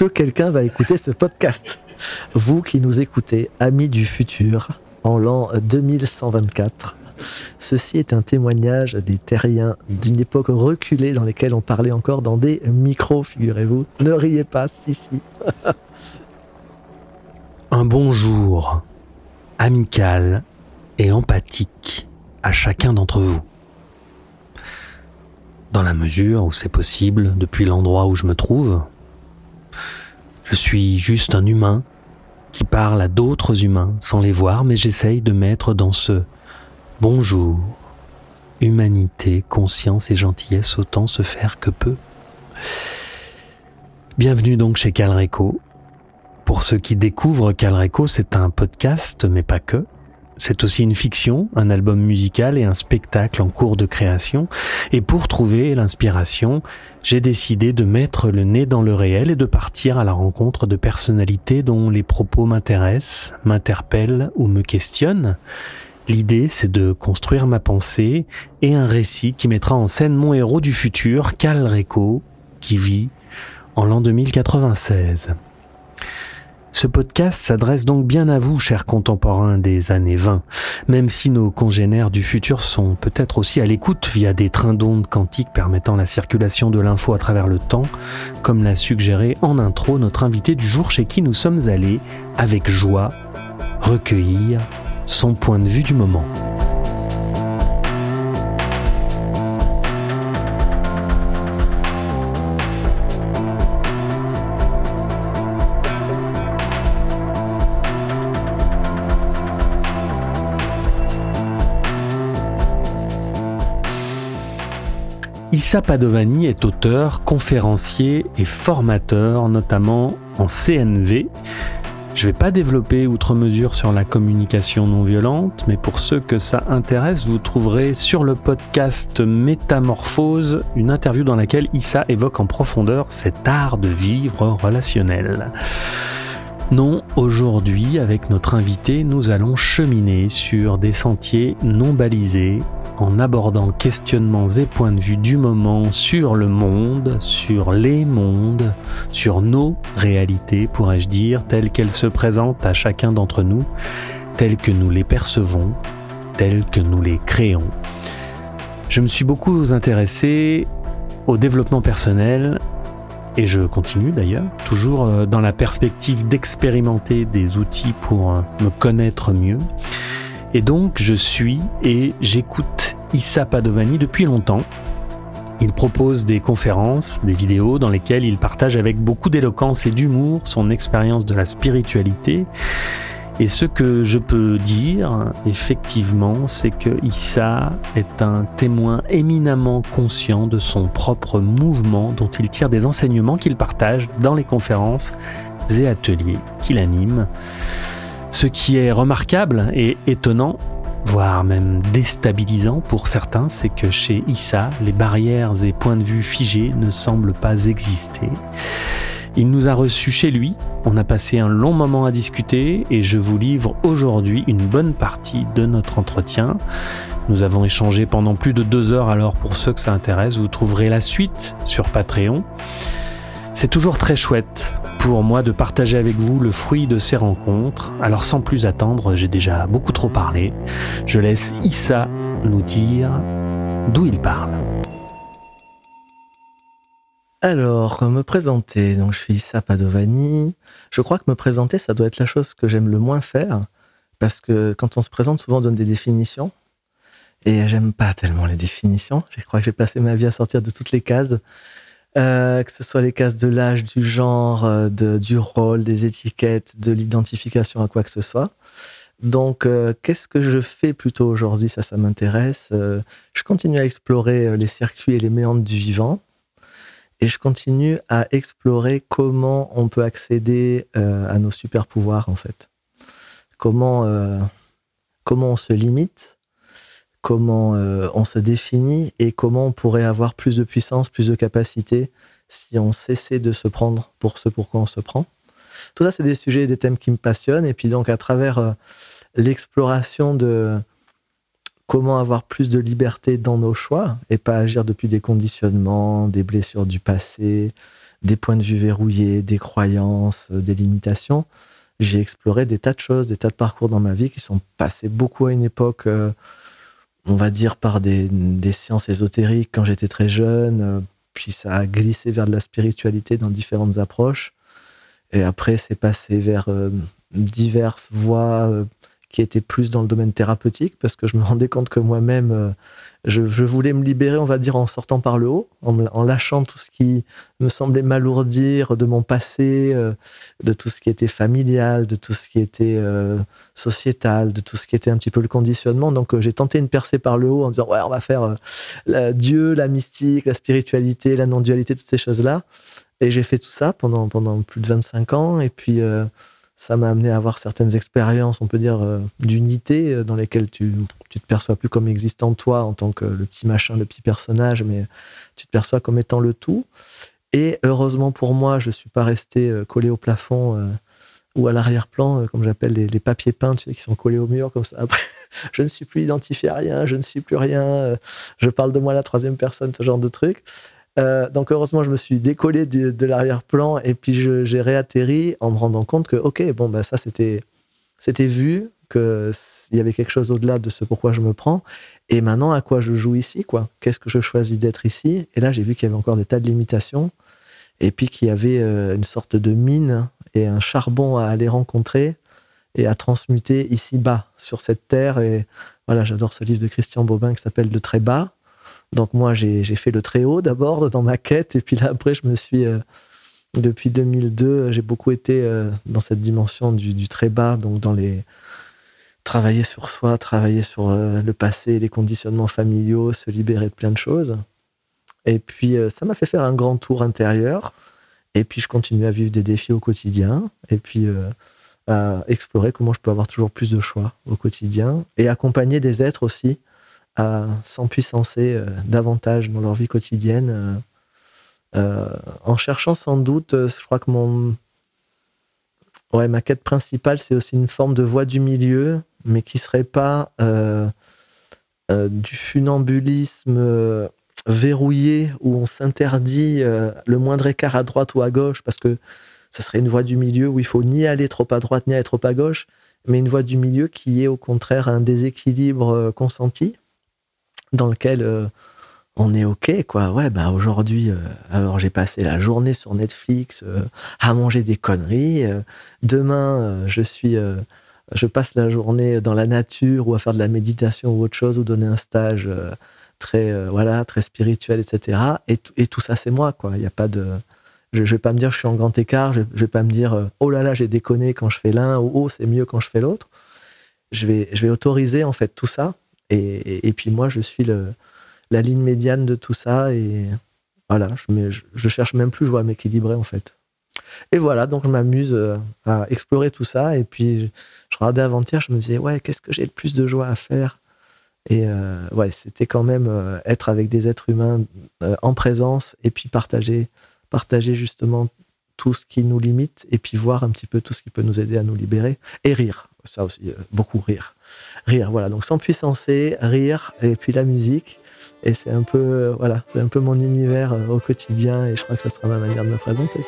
que quelqu'un va écouter ce podcast Vous qui nous écoutez, amis du futur, en l'an 2124, ceci est un témoignage des terriens d'une époque reculée dans lesquelles on parlait encore dans des micros, figurez-vous. Ne riez pas, si, si. Un bonjour amical et empathique à chacun d'entre vous. Dans la mesure où c'est possible, depuis l'endroit où je me trouve, je suis juste un humain qui parle à d'autres humains sans les voir, mais j'essaye de mettre dans ce bonjour, humanité, conscience et gentillesse autant se faire que peut. Bienvenue donc chez Calreco. Pour ceux qui découvrent Calreco, c'est un podcast, mais pas que. C'est aussi une fiction, un album musical et un spectacle en cours de création. Et pour trouver l'inspiration, j'ai décidé de mettre le nez dans le réel et de partir à la rencontre de personnalités dont les propos m'intéressent, m'interpellent ou me questionnent. L'idée, c'est de construire ma pensée et un récit qui mettra en scène mon héros du futur, Cal Reco, qui vit en l'an 2096. Ce podcast s'adresse donc bien à vous, chers contemporains des années 20, même si nos congénères du futur sont peut-être aussi à l'écoute via des trains d'ondes quantiques permettant la circulation de l'info à travers le temps, comme l'a suggéré en intro notre invité du jour chez qui nous sommes allés, avec joie, recueillir son point de vue du moment. Issa Padovani est auteur, conférencier et formateur, notamment en CNV. Je ne vais pas développer outre mesure sur la communication non violente, mais pour ceux que ça intéresse, vous trouverez sur le podcast Métamorphose une interview dans laquelle Issa évoque en profondeur cet art de vivre relationnel. Non, aujourd'hui, avec notre invité, nous allons cheminer sur des sentiers non balisés en abordant questionnements et points de vue du moment sur le monde, sur les mondes, sur nos réalités, pourrais-je dire, telles qu'elles se présentent à chacun d'entre nous, telles que nous les percevons, telles que nous les créons. Je me suis beaucoup intéressé au développement personnel et je continue d'ailleurs, toujours euh, dans la perspective d'expérimenter des outils pour euh, me connaître mieux. Et donc je suis et j'écoute Issa Padovani depuis longtemps. Il propose des conférences, des vidéos dans lesquelles il partage avec beaucoup d'éloquence et d'humour son expérience de la spiritualité. Et ce que je peux dire, effectivement, c'est que Issa est un témoin éminemment conscient de son propre mouvement dont il tire des enseignements qu'il partage dans les conférences et ateliers qu'il anime. Ce qui est remarquable et étonnant, voire même déstabilisant pour certains, c'est que chez Issa, les barrières et points de vue figés ne semblent pas exister. Il nous a reçus chez lui, on a passé un long moment à discuter et je vous livre aujourd'hui une bonne partie de notre entretien. Nous avons échangé pendant plus de deux heures, alors pour ceux que ça intéresse, vous trouverez la suite sur Patreon. C'est toujours très chouette pour moi de partager avec vous le fruit de ces rencontres. Alors sans plus attendre, j'ai déjà beaucoup trop parlé. Je laisse Issa nous dire d'où il parle. Alors, me présenter. Donc, je suis Issa Padovani. Je crois que me présenter, ça doit être la chose que j'aime le moins faire. Parce que quand on se présente, souvent on donne des définitions. Et j'aime pas tellement les définitions. Je crois que j'ai passé ma vie à sortir de toutes les cases. Euh, que ce soit les cases de l'âge, du genre, euh, du rôle, des étiquettes, de l'identification à quoi que ce soit. Donc, euh, qu'est-ce que je fais plutôt aujourd'hui? Ça, ça m'intéresse. je continue à explorer les circuits et les méandres du vivant. Et je continue à explorer comment on peut accéder à nos super pouvoirs, en fait. Comment, comment on se limite comment euh, on se définit et comment on pourrait avoir plus de puissance, plus de capacité si on cessait de se prendre pour ce pourquoi on se prend. Tout ça, c'est des sujets et des thèmes qui me passionnent. Et puis donc, à travers euh, l'exploration de comment avoir plus de liberté dans nos choix et pas agir depuis des conditionnements, des blessures du passé, des points de vue verrouillés, des croyances, euh, des limitations. J'ai exploré des tas de choses, des tas de parcours dans ma vie qui sont passés beaucoup à une époque, euh, on va dire, par des, sciences ésotériques quand j'étais très jeune, euh, puis ça a glissé vers de la spiritualité dans différentes approches. Et après, c'est passé vers diverses voies qui étaient plus dans le domaine thérapeutique, parce que je me rendais compte que moi-même, je, voulais me libérer, on va dire, en sortant par le haut, en, lâchant tout ce qui me semblait m'alourdir de mon passé, euh, de tout ce qui était familial, de tout ce qui était euh, sociétal, de tout ce qui était un petit peu le conditionnement. Donc euh, j'ai tenté une percée par le haut en disant, ouais, on va faire Dieu, la mystique, la spiritualité, la non-dualité, toutes ces choses-là. Et j'ai fait tout ça pendant, pendant plus de 25 ans. Et puis ça m'a amené à avoir certaines expériences, on peut dire, euh, d'unité euh, dans lesquelles tu, tu te perçois plus comme existant toi en tant que le petit machin, le petit personnage, mais tu te perçois comme étant le tout. Et heureusement pour moi, je suis pas resté euh, collé au plafond ou à l'arrière-plan, comme j'appelle les, papiers peints, tu sais, qui sont collés au mur comme ça. Après, je ne suis plus identifié à rien, je ne suis plus rien, je parle de moi la troisième personne, ce genre de truc. Euh, donc heureusement, je me suis décollé de, l'arrière-plan et puis j'ai réatterri en me rendant compte que, ok, bon, bah, ça c'était vu, qu'il y avait quelque chose au-delà de ce pourquoi je me prends. Et maintenant, à quoi je joue ici quoi? Qu'est-ce que je choisis d'être ici? Et là, j'ai vu qu'il y avait encore des tas de limitations et puis qu'il y avait euh, une sorte de mine et un charbon à aller rencontrer et à transmuter ici-bas, sur cette terre. Et voilà, j'adore ce livre de Christian Bobin qui s'appelle De très bas donc moi, j'ai fait le très haut d'abord dans ma quête, et puis là, après, je me suis... Euh, depuis 2002, j'ai beaucoup été euh, dans cette dimension du, très bas, donc dans les... Travailler sur soi, travailler sur euh, le passé, les conditionnements familiaux, se libérer de plein de choses. Et puis, ça m'a fait faire un grand tour intérieur. Et puis, je continue à vivre des défis au quotidien. Et puis, à explorer comment je peux avoir toujours plus de choix au quotidien. Et accompagner des êtres aussi à s'empuissancer euh, davantage dans leur vie quotidienne, euh, euh, en cherchant sans doute, je crois que mon, ouais, ma quête principale, c'est aussi une forme de voie du milieu, mais qui serait pas du funambulisme verrouillé où on s'interdit le moindre écart à droite ou à gauche parce que ça serait une voie du milieu où il faut ni aller trop à droite ni aller trop à gauche, mais une voie du milieu qui est au contraire un déséquilibre consenti dans lequel euh, on est ok quoi. Ouais bah aujourd'hui euh, alors j'ai passé la journée sur Netflix euh, à manger des conneries demain je suis je passe la journée dans la nature ou à faire de la méditation ou autre chose ou donner un stage très voilà très spirituel etc et, et tout ça c'est moi quoi. Il y a pas de je, je vais pas me dire je suis en grand écart je, je vais pas me dire oh là là j'ai déconné quand je fais l'un ou oh c'est mieux quand je fais l'autre. Je vais je vais autoriser en fait tout ça et, puis moi, je suis le, la ligne médiane de tout ça. Et voilà, je, je, cherche même plus, je vois m'équilibrer en fait. Et voilà, donc je m'amuse euh, à explorer tout ça. Et puis, je regardais avant-hier, je me disais, ouais, qu'est-ce que j'ai le plus de joie à faire? Et euh, ouais, c'était quand même euh, être avec des êtres humains en présence et puis partager, partager justement tout ce qui nous limite et puis voir un petit peu tout ce qui peut nous aider à nous libérer et rire. Ça aussi, beaucoup rire rire. Voilà, donc sans puissance, rire, et puis la musique. Et c'est un peu, euh, voilà, c'est un peu mon univers euh, au quotidien, et je crois que ça sera ma manière de me présenter.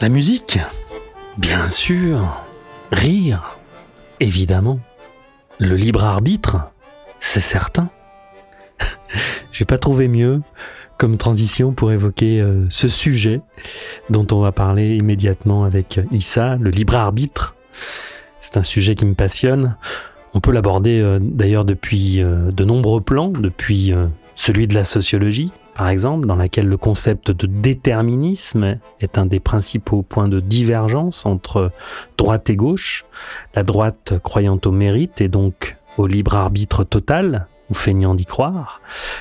La musique, bien sûr. Rire, évidemment. Le libre arbitre, c'est certain. J'ai pas trouvé mieux comme transition pour évoquer euh, ce sujet dont on va parler immédiatement avec Issa, le libre arbitre. C'est un sujet qui me passionne. On peut l'aborder euh, d'ailleurs depuis euh, de nombreux plans, depuis celui de la sociologie, par exemple, dans laquelle le concept de déterminisme est un des principaux points de divergence entre droite et gauche, la droite croyant au mérite et donc au libre arbitre total, ou feignant d'y croire,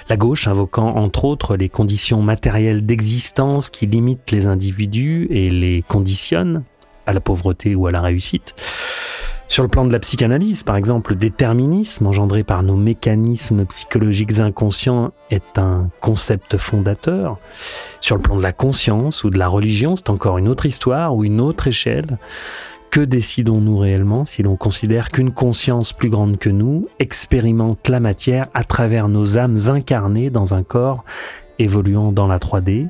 la gauche invoquant entre autres les conditions matérielles d'existence qui limitent les individus et les conditionnent à la pauvreté ou à la réussite. Sur le plan de la psychanalyse, par exemple, le déterminisme engendré par nos mécanismes psychologiques inconscients est un concept fondateur. Sur le plan de la conscience ou de la religion, c'est encore une autre histoire ou une autre échelle. Que décidons-nous réellement si l'on considère qu'une conscience plus grande que nous expérimente la matière à travers nos âmes incarnées dans un corps évoluant dans la 3D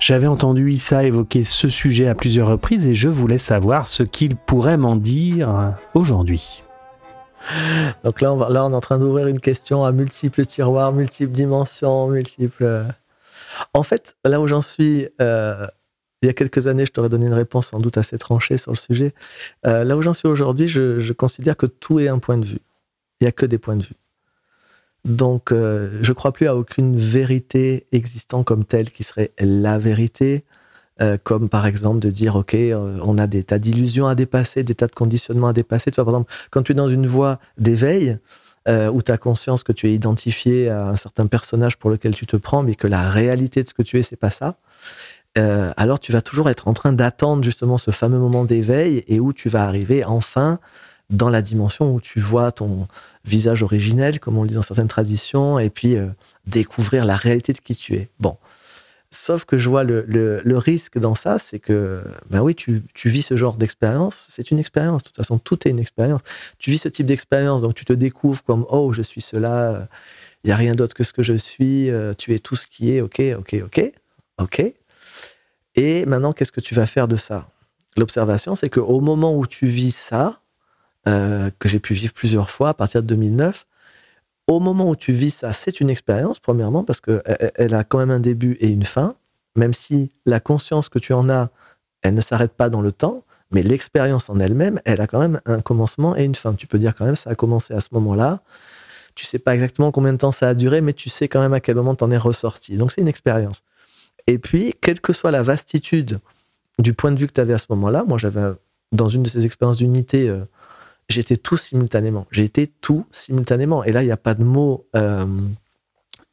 j'avais entendu Issa évoquer ce sujet à plusieurs reprises et je voulais savoir ce qu'il pourrait m'en dire aujourd'hui. Donc là on, on est en train d'ouvrir une question à multiples tiroirs, multiples dimensions, multiples. Euh. En fait, là où j'en suis, euh, il y a quelques années, je t'aurais donné une réponse sans doute assez tranchée sur le sujet. Euh, là où j'en suis aujourd'hui, je, considère que tout est un point de vue. Il n'y a que des points de vue. Donc, euh, je ne crois plus à aucune vérité existant comme telle qui serait la vérité, euh, comme par exemple de dire, OK, on a des tas d'illusions à dépasser, des tas de conditionnements à dépasser. Tu vois, par exemple, quand tu es dans une voie d'éveil, où tu as conscience que tu es identifié à un certain personnage pour lequel tu te prends, mais que la réalité de ce que tu es, c'est pas ça, alors tu vas toujours être en train d'attendre justement ce fameux moment d'éveil et où tu vas arriver enfin dans la dimension où tu vois ton visage originel, comme on le dit dans certaines traditions, et puis euh, découvrir la réalité de qui tu es. Bon. Sauf que je vois le, le, risque dans ça, c'est que, ben oui, tu, tu vis ce genre d'expérience, c'est une expérience. De toute façon, tout est une expérience. Tu vis ce type d'expérience, donc tu te découvres comme, oh, je suis cela, il n'y a rien d'autre que ce que je suis, euh, tu es tout ce qui est, ok, ok, ok, ok. Et maintenant, qu'est-ce que tu vas faire de ça? L'observation, c'est qu'au moment où tu vis ça, euh, que j'ai pu vivre plusieurs fois à partir de 2009. Au moment où tu vis ça, c'est une expérience, premièrement, parce qu'elle elle a quand même un début et une fin, même si la conscience que tu en as, elle ne s'arrête pas dans le temps, mais l'expérience en elle-même, elle a quand même un commencement et une fin. Tu peux dire quand même, ça a commencé à ce moment-là. Tu sais pas exactement combien de temps ça a duré, mais tu sais quand même à quel moment tu en es ressorti. Donc c'est une expérience. Et puis, quelle que soit la vastitude du point de vue que tu avais à ce moment-là, moi j'avais, dans une de ces expériences d'unité, euh, j'étais tout simultanément. Été tout simultanément. Et là, il n'y a pas de mot euh,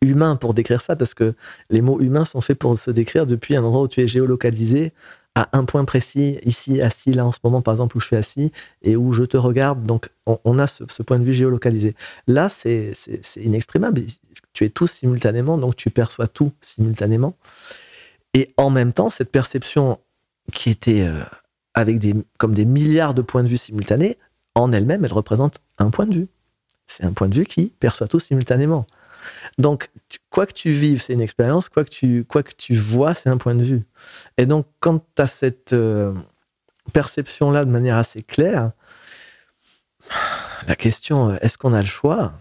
humain pour décrire ça, parce que les mots humains sont faits pour se décrire depuis un endroit où tu es géolocalisé à un point précis, ici, assis, là, en ce moment, par exemple, où je suis assis, et où je te regarde. Donc, on, a ce, point de vue géolocalisé. Là, c'est inexprimable. Tu es tout simultanément, donc tu perçois tout simultanément. Et en même temps, cette perception qui était euh, avec des, comme des milliards de points de vue simultanés, en elle-même, elle représente un point de vue. C'est un point de vue qui perçoit tout simultanément. Donc, quoi que tu vives, c'est une expérience, quoi que tu, quoi que tu vois, c'est un point de vue. Et donc, quand tu as cette euh, perception-là de manière assez claire, la question, euh, est-ce qu'on a le choix?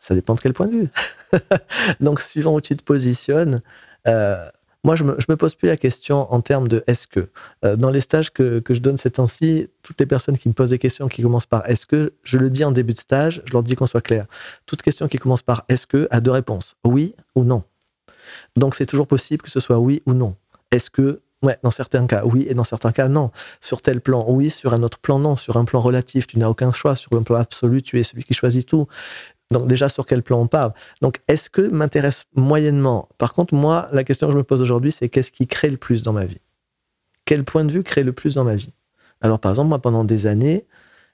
Ça dépend de quel point de vue. donc, suivant où tu te positionnes, moi, je me, me pose plus la question en termes de est-ce que. Euh, dans les stages que, je donne ces temps-ci, toutes les personnes qui me posent des questions qui commencent par est-ce que, je le dis en début de stage, je leur dis qu'on soit clair. Toute question qui commence par est-ce que a deux réponses, oui ou non. Donc, c'est toujours possible que ce soit oui ou non. Est-ce que, ouais, dans certains cas, oui, et dans certains cas, non. Sur tel plan, oui, sur un autre plan, non. Sur un plan relatif, tu n'as aucun choix. Sur un plan absolu, tu es celui qui choisit tout. Donc déjà, sur quel plan on parle Donc, est-ce que m'intéresse moyennement? Par contre, moi, la question que je me pose aujourd'hui, c'est qu'est-ce qui crée le plus dans ma vie? Quel point de vue crée le plus dans ma vie? Alors, par exemple, moi, pendant des années,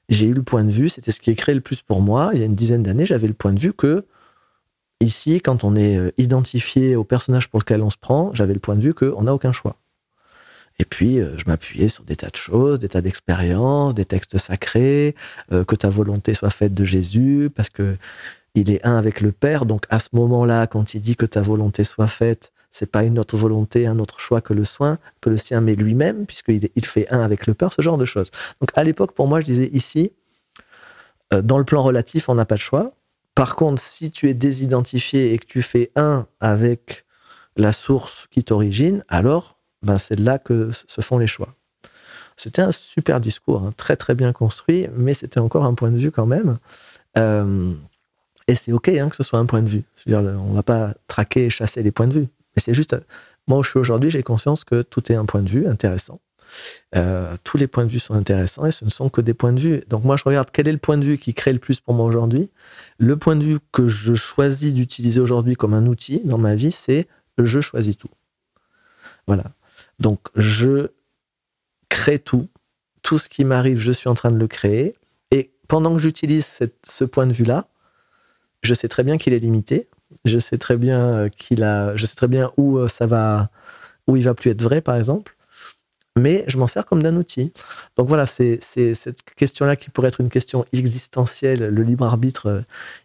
j'ai eu le point de vue, c'était ce qui créé le plus pour moi. Il y a une dizaine d'années, j'avais le point de vue que, ici, quand on est euh, identifié au personnage pour lequel on se prend, j'avais le point de vue qu'on n'a aucun choix. Et puis, euh, je m'appuyais sur des tas de choses, des tas d'expériences, des textes sacrés, euh, que ta volonté soit faite de Jésus, parce que il est un avec le Père. Donc, à ce moment-là, quand il dit que ta volonté soit faite, c'est pas une autre volonté, un autre choix que le soin, que le sien, mais lui-même, puisqu'il il fait un avec le Père, ce genre de choses. Donc, à l'époque, pour moi, je disais ici, euh, dans le plan relatif, on n'a pas de choix. Par contre, si tu es désidentifié et que tu fais un avec la source qui t'origine, alors ben c'est là que se font les choix. C'était un super discours, hein, très très bien construit, mais c'était encore un point de vue quand même. Euh, et c'est OK hein, que ce soit un point de vue. on ne va pas traquer et chasser les points de vue. Mais c'est juste, moi où je suis aujourd'hui, j'ai conscience que tout est un point de vue intéressant. Euh, tous les points de vue sont intéressants et ce ne sont que des points de vue. Donc moi, je regarde quel est le point de vue qui crée le plus pour moi aujourd'hui. Le point de vue que je choisis d'utiliser aujourd'hui comme un outil dans ma vie, c'est je choisis tout. Voilà. Donc, je crée tout. tout ce qui m'arrive, je suis en train de le créer. Et pendant que j'utilise ce point de vue-là, je sais très bien qu'il est limité. Je sais très bien euh, qu'il a, je sais très bien où euh, ça va, où il va plus être vrai, par exemple. Mais je m'en sers comme d'un outil. Donc voilà, c'est cette question-là qui pourrait être une question existentielle. Le libre arbitre, euh,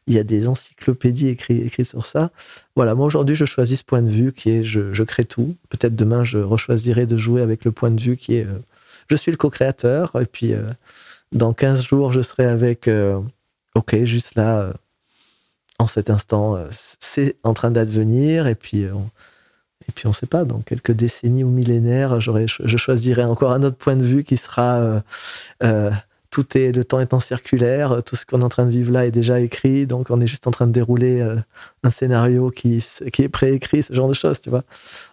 il y a des encyclopédies écrites, sur ça. Voilà, moi aujourd'hui, je choisis ce point de vue qui est je, crée tout. Peut-être demain, je rechoisirai de jouer avec le point de vue qui est je suis le co-créateur. Et puis, dans 15 jours, je serai avec, ok, juste là, en cet instant, euh, c'est en train d'advenir, et puis et puis on ne sait pas, dans quelques décennies ou millénaires, je choisirai encore un autre point de vue qui sera euh, euh, tout est le temps étant circulaire, tout ce qu'on est en train de vivre là est déjà écrit, donc on est juste en train de dérouler un scénario qui, qui est préécrit, ce genre de choses, tu vois.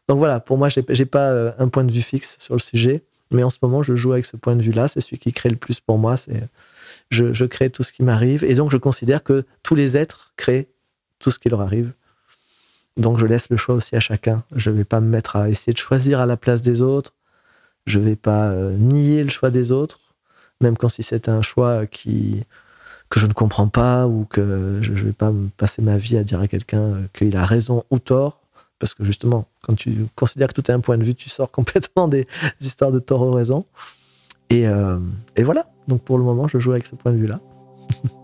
Donc voilà, pour moi, j'ai, j'ai pas un point de vue fixe sur le sujet, mais en ce moment, je joue avec ce point de vue-là, c'est celui qui crée le plus pour moi, je, crée tout ce qui m'arrive. Et donc, je considère que tous les êtres créent tout ce qui leur arrive. Donc, je laisse le choix aussi à chacun. Je ne vais pas me mettre à essayer de choisir à la place des autres. Je ne vais pas euh, nier le choix des autres, même quand si c'est un choix qui, que je ne comprends pas ou que je ne vais pas passer ma vie à dire à quelqu'un euh, qu'il a raison ou tort. Parce que justement, quand tu considères que tout est un point de vue, tu sors complètement des histoires de tort ou raison. Et, euh, et voilà. Donc pour le moment, je joue avec ce point de vue-là.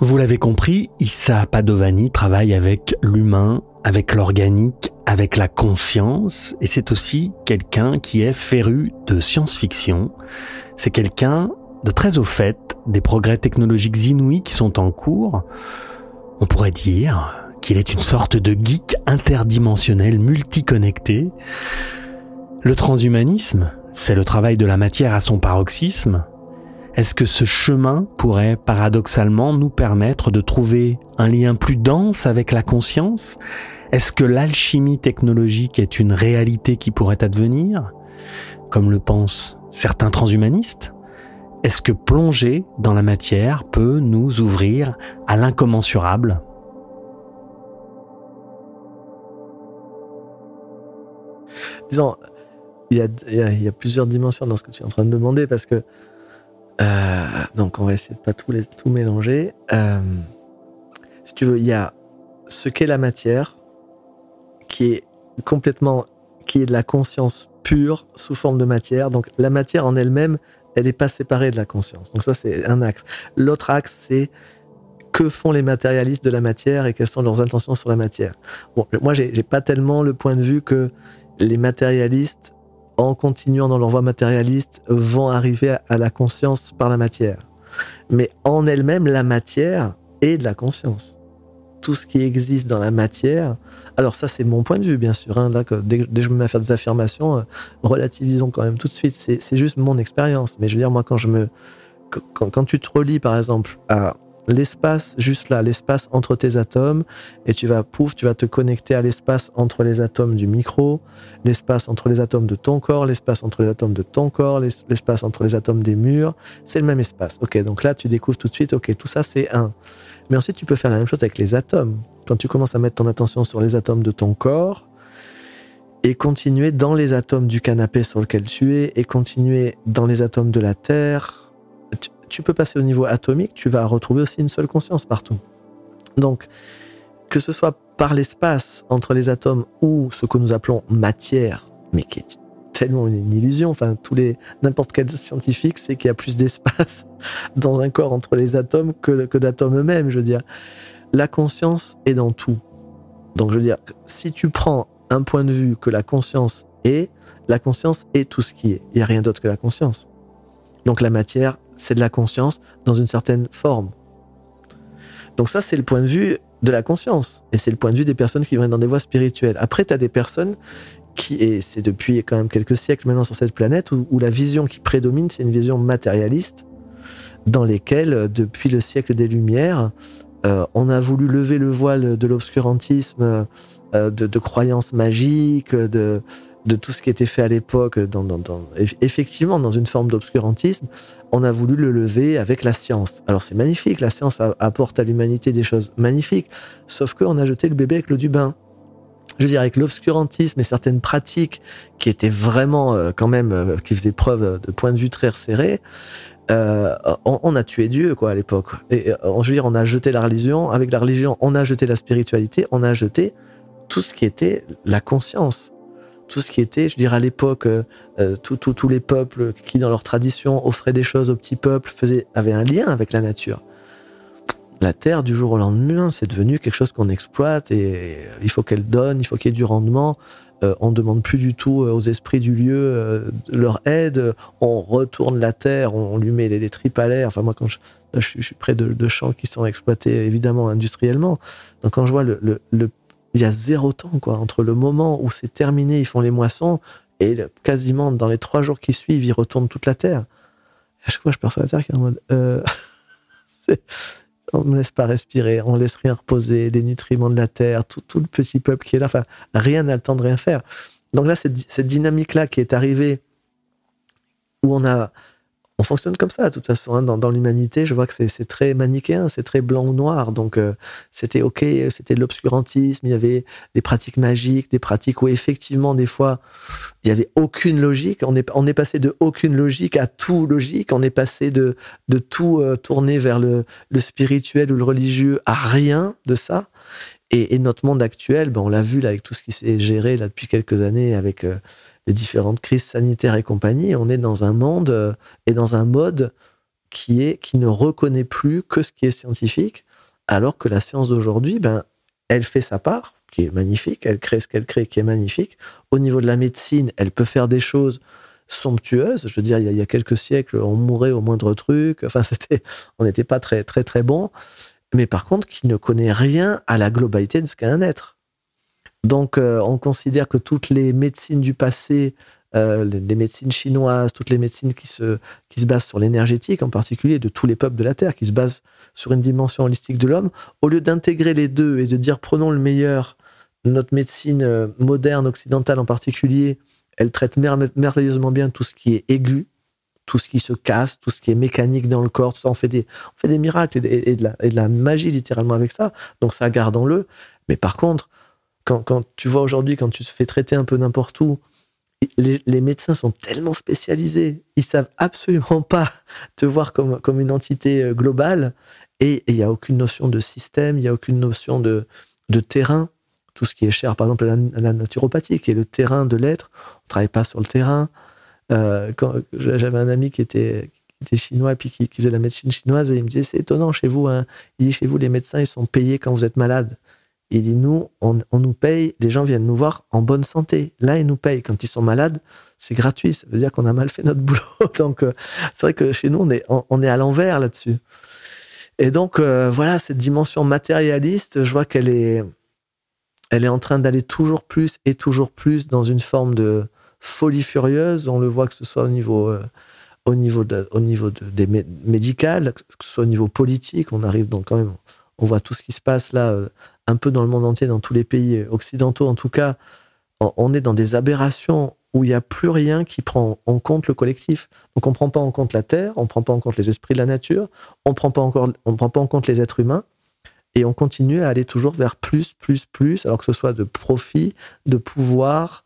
Vous l'avez compris, Issa Padovani travaille avec l'humain, avec l'organique, avec la conscience, et c'est aussi quelqu'un qui est féru de science-fiction. C'est quelqu'un de très au fait des progrès technologiques inouïs qui sont en cours. On pourrait dire qu'il est une sorte de geek interdimensionnel multiconnecté. Le transhumanisme, c'est le travail de la matière à son paroxysme. Est-ce que ce chemin pourrait paradoxalement nous permettre de trouver un lien plus dense avec la conscience? Est-ce que l'alchimie technologique est une réalité qui pourrait advenir? Comme le pensent certains transhumanistes? Est-ce que plonger dans la matière peut nous ouvrir à l'incommensurable? Disons, il y, a, plusieurs dimensions dans ce que tu es en train de demander parce que euh, donc on va essayer de pas tout, tout mélanger. Euh, si tu veux, il y a ce qu'est la matière qui est complètement qui est de la conscience pure sous forme de matière. Donc la matière en elle-même, elle n'est pas séparée de la conscience. Donc ça c'est un axe. L'autre axe c'est que font les matérialistes de la matière et quelles sont leurs intentions sur la matière. Bon, moi j'ai pas tellement le point de vue que les matérialistes en continuant dans leur voie matérialiste, vont arriver à la conscience par la matière. Mais en elle-même, la matière est de la conscience. Tout ce qui existe dans la matière, alors ça c'est mon point de vue bien sûr, hein, là, dès, que je me mets à faire des affirmations, euh, relativisons quand même tout de suite, c'est juste mon expérience. Mais je veux dire, moi quand je me... Quand, quand tu te relis par exemple à l'espace juste là, l'espace entre tes atomes, et tu vas, pouf, tu vas te connecter à l'espace entre les atomes du micro, l'espace entre les atomes de ton corps, l'espace entre les atomes de ton corps, l'espace entre les atomes des murs, c'est le même espace. Ok, donc là, tu découvres tout de suite, ok, tout ça, c'est un. Mais ensuite, tu peux faire la même chose avec les atomes. Quand tu commences à mettre ton attention sur les atomes de ton corps, et continuer dans les atomes du canapé sur lequel tu es, et continuer dans les atomes de la Terre, tu peux passer au niveau atomique, tu vas retrouver aussi une seule conscience partout. Donc, que ce soit par l'espace entre les atomes ou ce que nous appelons matière, mais qui est tellement une illusion. Enfin, tous les n'importe quel scientifique sait qu'il y a plus d'espace dans un corps entre les atomes que, que d'atomes eux-mêmes. Je veux dire, la conscience est dans tout. Donc, je veux dire, si tu prends un point de vue que la conscience est, la conscience est tout ce qui est. Il n'y a rien d'autre que la conscience. Donc, la matière c'est de la conscience dans une certaine forme. Donc ça, c'est le point de vue de la conscience. Et c'est le point de vue des personnes qui vont dans des voies spirituelles. Après, tu as des personnes qui, et c'est depuis quand même quelques siècles maintenant sur cette planète, où, la vision qui prédomine, c'est une vision matérialiste, dans lesquelles, depuis le siècle des Lumières, euh, on a voulu lever le voile de l'obscurantisme, euh, de, croyances magiques, de, de tout ce qui était fait à l'époque, dans, effectivement dans une forme d'obscurantisme, on a voulu le lever avec la science. Alors c'est magnifique, la science apporte à l'humanité des choses magnifiques, sauf qu'on a jeté le bébé avec l'eau du bain. je veux dire, avec l'obscurantisme et certaines pratiques qui étaient vraiment, euh, quand même, euh, qui faisaient preuve de point de vue très resserré, euh, on, a tué Dieu, quoi, à l'époque. Et je veux dire, on a jeté la religion. Avec la religion, on a jeté la spiritualité. On a jeté tout ce qui était la conscience. Tout ce qui était, je dire, à l'époque, euh, tous les peuples qui, dans leur tradition, offraient des choses aux petits peuples, faisaient, avaient un lien avec la nature la terre, du jour au lendemain, c'est devenu quelque chose qu'on exploite et il faut qu'elle donne, il faut qu'il y ait du rendement. Euh, on ne demande plus du tout euh, aux esprits du lieu euh, leur aide. On retourne la terre, on, lui met les, tripes à l'air. Enfin, moi, quand je, suis près de, champs qui sont exploités évidemment industriellement. Donc, quand je vois le, il y a zéro temps quoi entre le moment où c'est terminé, ils font les moissons et quasiment dans les trois jours qui suivent, ils retournent toute la terre. à chaque fois, je perçois la terre qui est en mode. on ne laisse pas respirer, on laisse rien reposer, les nutriments de la terre, tout, le petit peuple qui est là, enfin, rien n'a le temps de rien faire. Donc là, cette, cette dynamique-là qui est arrivée, où on a on fonctionne comme ça, de toute façon. Hein, dans, l'humanité, je vois que c'est très manichéen, c'est très blanc ou noir. Donc, euh, c'était OK, c'était de l'obscurantisme, il y avait des pratiques magiques, des pratiques où effectivement, des fois, il n'y avait aucune logique. On est, passé de aucune logique à tout logique. On est passé de, tout euh, tourner vers le, le spirituel ou le religieux à rien de ça. Et, notre monde actuel, ben, on l'a vu là avec tout ce qui s'est géré là depuis quelques années avec euh, les différentes crises sanitaires et compagnie, on est dans un monde euh, et dans un mode qui, est, ne reconnaît plus que ce qui est scientifique, alors que la science d'aujourd'hui, ben, elle fait sa part, qui est magnifique, elle crée ce qu'elle crée, qui est magnifique. Au niveau de la médecine, elle peut faire des choses somptueuses. Je veux dire, il y a, quelques siècles, on mourait au moindre truc. On n'était pas très, très, très bon. Mais par contre, qui ne connaît rien à la globalité de ce qu'est un être. Donc, euh, on considère que toutes les médecines du passé, euh, les, médecines chinoises, toutes les médecines qui se, qui se basent sur l'énergétique, en particulier de tous les peuples de la Terre, qui se basent sur une dimension holistique de l'homme, au lieu d'intégrer les deux et de dire prenons le meilleur, notre médecine euh, moderne, occidentale en particulier, elle traite merveilleusement bien tout ce qui est aigu, tout ce qui se casse, tout ce qui est mécanique dans le corps, tout ça, on fait des, fait des miracles et, de la, et de la magie littéralement avec ça. Donc ça, gardons-le. Mais par contre, quand, tu vois aujourd'hui, quand tu te fais traiter un peu n'importe où, les, médecins sont tellement spécialisés, ils savent absolument pas te voir comme, comme une entité euh, globale, et il n'y a aucune notion de système, il n'y a aucune notion de, de terrain. Tout ce qui est cher, par exemple, à la, naturopathie, qui est le terrain de l'être, on ne travaille pas sur le terrain. Euh, j'avais un ami qui était, chinois et puis qui, faisait la médecine chinoise et il me disait c'est étonnant chez vous. Hein. Il dit chez vous les médecins ils sont payés quand vous êtes malade. Il dit, nous, on, nous paye, les gens viennent nous voir en bonne santé. Là, ils nous payent. Quand ils sont malades, c'est gratuit. Ça veut dire qu'on a mal fait notre boulot. Donc, euh, c'est vrai que chez nous, on est, on, est à l'envers là-dessus. Et donc, euh, voilà, cette dimension matérialiste, je vois qu'elle est, elle est en train d'aller toujours plus et toujours plus dans une forme de folie furieuse. On le voit que ce soit au niveau, euh, au niveau, au niveau des médicales, que ce soit au niveau politique. On arrive donc quand même, on voit tout ce qui se passe là un peu dans le monde entier, dans tous les pays occidentaux en tout cas, on est dans des aberrations où il n'y a plus rien qui prend en compte le collectif. Donc on ne prend pas en compte la Terre, on ne prend pas en compte les esprits de la nature, on ne prend pas en compte les êtres humains, et on continue à aller toujours vers plus, plus, plus, alors que ce soit de profit, de pouvoir,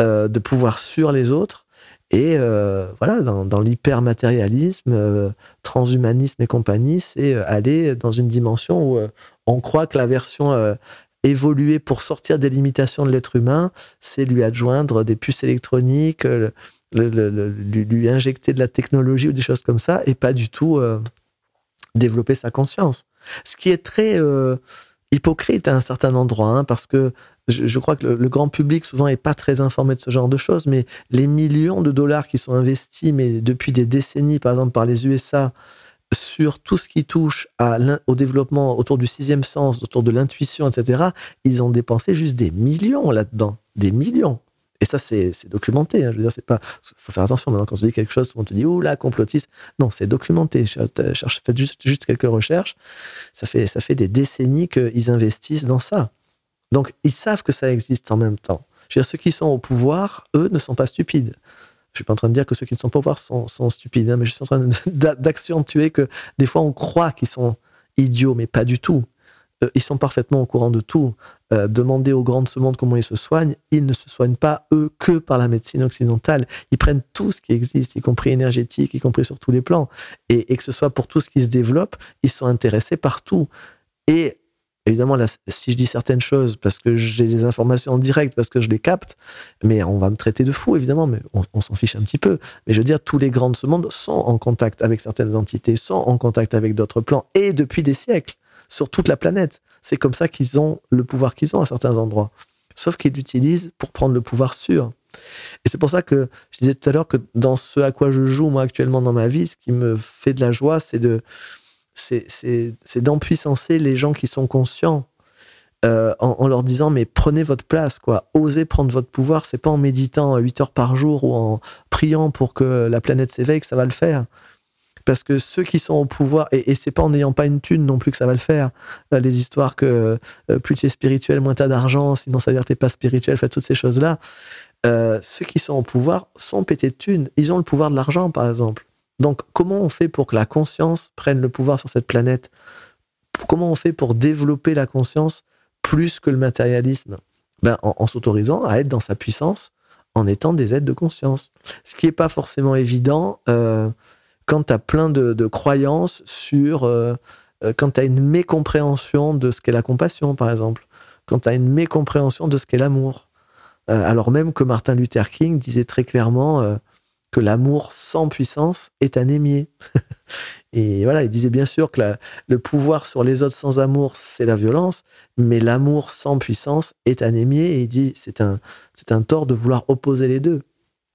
euh, de pouvoir sur les autres. Et euh, voilà, dans, dans l'hypermatérialisme, euh, transhumanisme et compagnie, c'est aller dans une dimension où on croit que la version euh, évoluée pour sortir des limitations de l'être humain, c'est lui adjoindre des puces électroniques, euh, lui, injecter de la technologie ou des choses comme ça, et pas du tout euh, développer sa conscience. Ce qui est très hypocrite à un certain endroit, hein, parce que je, crois que le, grand public souvent n'est pas très informé de ce genre de choses, mais les millions de dollars qui sont investis, mais depuis des décennies, par exemple par les USA, sur tout ce qui touche au développement autour du sixième sens, autour de l'intuition, etc., ils ont dépensé juste des millions là-dedans. Des millions. Et ça, c'est documenté. Hein. Je veux dire, c'est pas. faut faire attention maintenant quand on dit quelque chose, on te dit, ouh là, complotiste. Non, c'est documenté. Cherche, faites juste, juste quelques recherches. Ça fait, ça fait des décennies qu'ils investissent dans ça. Donc, ils savent que ça existe en même temps. Je veux dire, ceux qui sont au pouvoir, eux, ne sont pas stupides. Je suis pas en train de dire que ceux qui ne sont pas au sont, stupides, hein, mais je suis en train d'accentuer que des fois on croit qu'ils sont idiots, mais pas du tout. euh, ils sont parfaitement au courant de tout. Euh, demander aux grands de ce monde comment ils se soignent, ils ne se soignent pas, eux, que par la médecine occidentale. Ils prennent tout ce qui existe, y compris énergétique, y compris sur tous les plans. Et, que ce soit pour tout ce qui se développe, ils sont intéressés par tout. Et évidemment, là, si je dis certaines choses parce que j'ai des informations en direct, parce que je les capte, mais on va me traiter de fou, évidemment, mais on, on s'en fiche un petit peu. Mais je veux dire, tous les grands de ce monde sont en contact avec certaines entités, sont en contact avec d'autres plans, et depuis des siècles sur toute la planète. C'est comme ça qu'ils ont le pouvoir qu'ils ont à certains endroits. Sauf qu'ils l'utilisent pour prendre le pouvoir sûr. Et c'est pour ça que je disais tout à l'heure que dans ce à quoi je joue moi actuellement dans ma vie, ce qui me fait de la joie, c'est de c'est d'empuissancer les gens qui sont conscients euh, en, leur disant mais prenez votre place quoi osez prendre votre pouvoir c'est pas en méditant 8 heures par jour ou en priant pour que la planète s'éveille que ça va le faire parce que ceux qui sont au pouvoir, et, c'est pas en n'ayant pas une thune non plus que ça va le faire, euh, les histoires que euh, plus tu es spirituel, moins tu as d'argent, sinon ça veut dire que tu pas spirituel, fait toutes ces choses-là. Euh, ceux qui sont au pouvoir sont pétés de thunes. Ils ont le pouvoir de l'argent, par exemple. Donc, comment on fait pour que la conscience prenne le pouvoir sur cette planète? Comment on fait pour développer la conscience plus que le matérialisme? Ben, En, s'autorisant à être dans sa puissance en étant des êtres de conscience. Ce qui n'est pas forcément évident quand tu as plein de, croyances sur. Euh, euh, quand tu as une mécompréhension de ce qu'est la compassion, par exemple. Quand tu as une mécompréhension de ce qu'est l'amour. Euh, alors même que Martin Luther King disait très clairement que l'amour sans puissance est anémié. et voilà, il disait bien sûr que le pouvoir sur les autres sans amour, c'est la violence, mais l'amour sans puissance est anémié. Et il dit c'est un, c'est un tort de vouloir opposer les deux.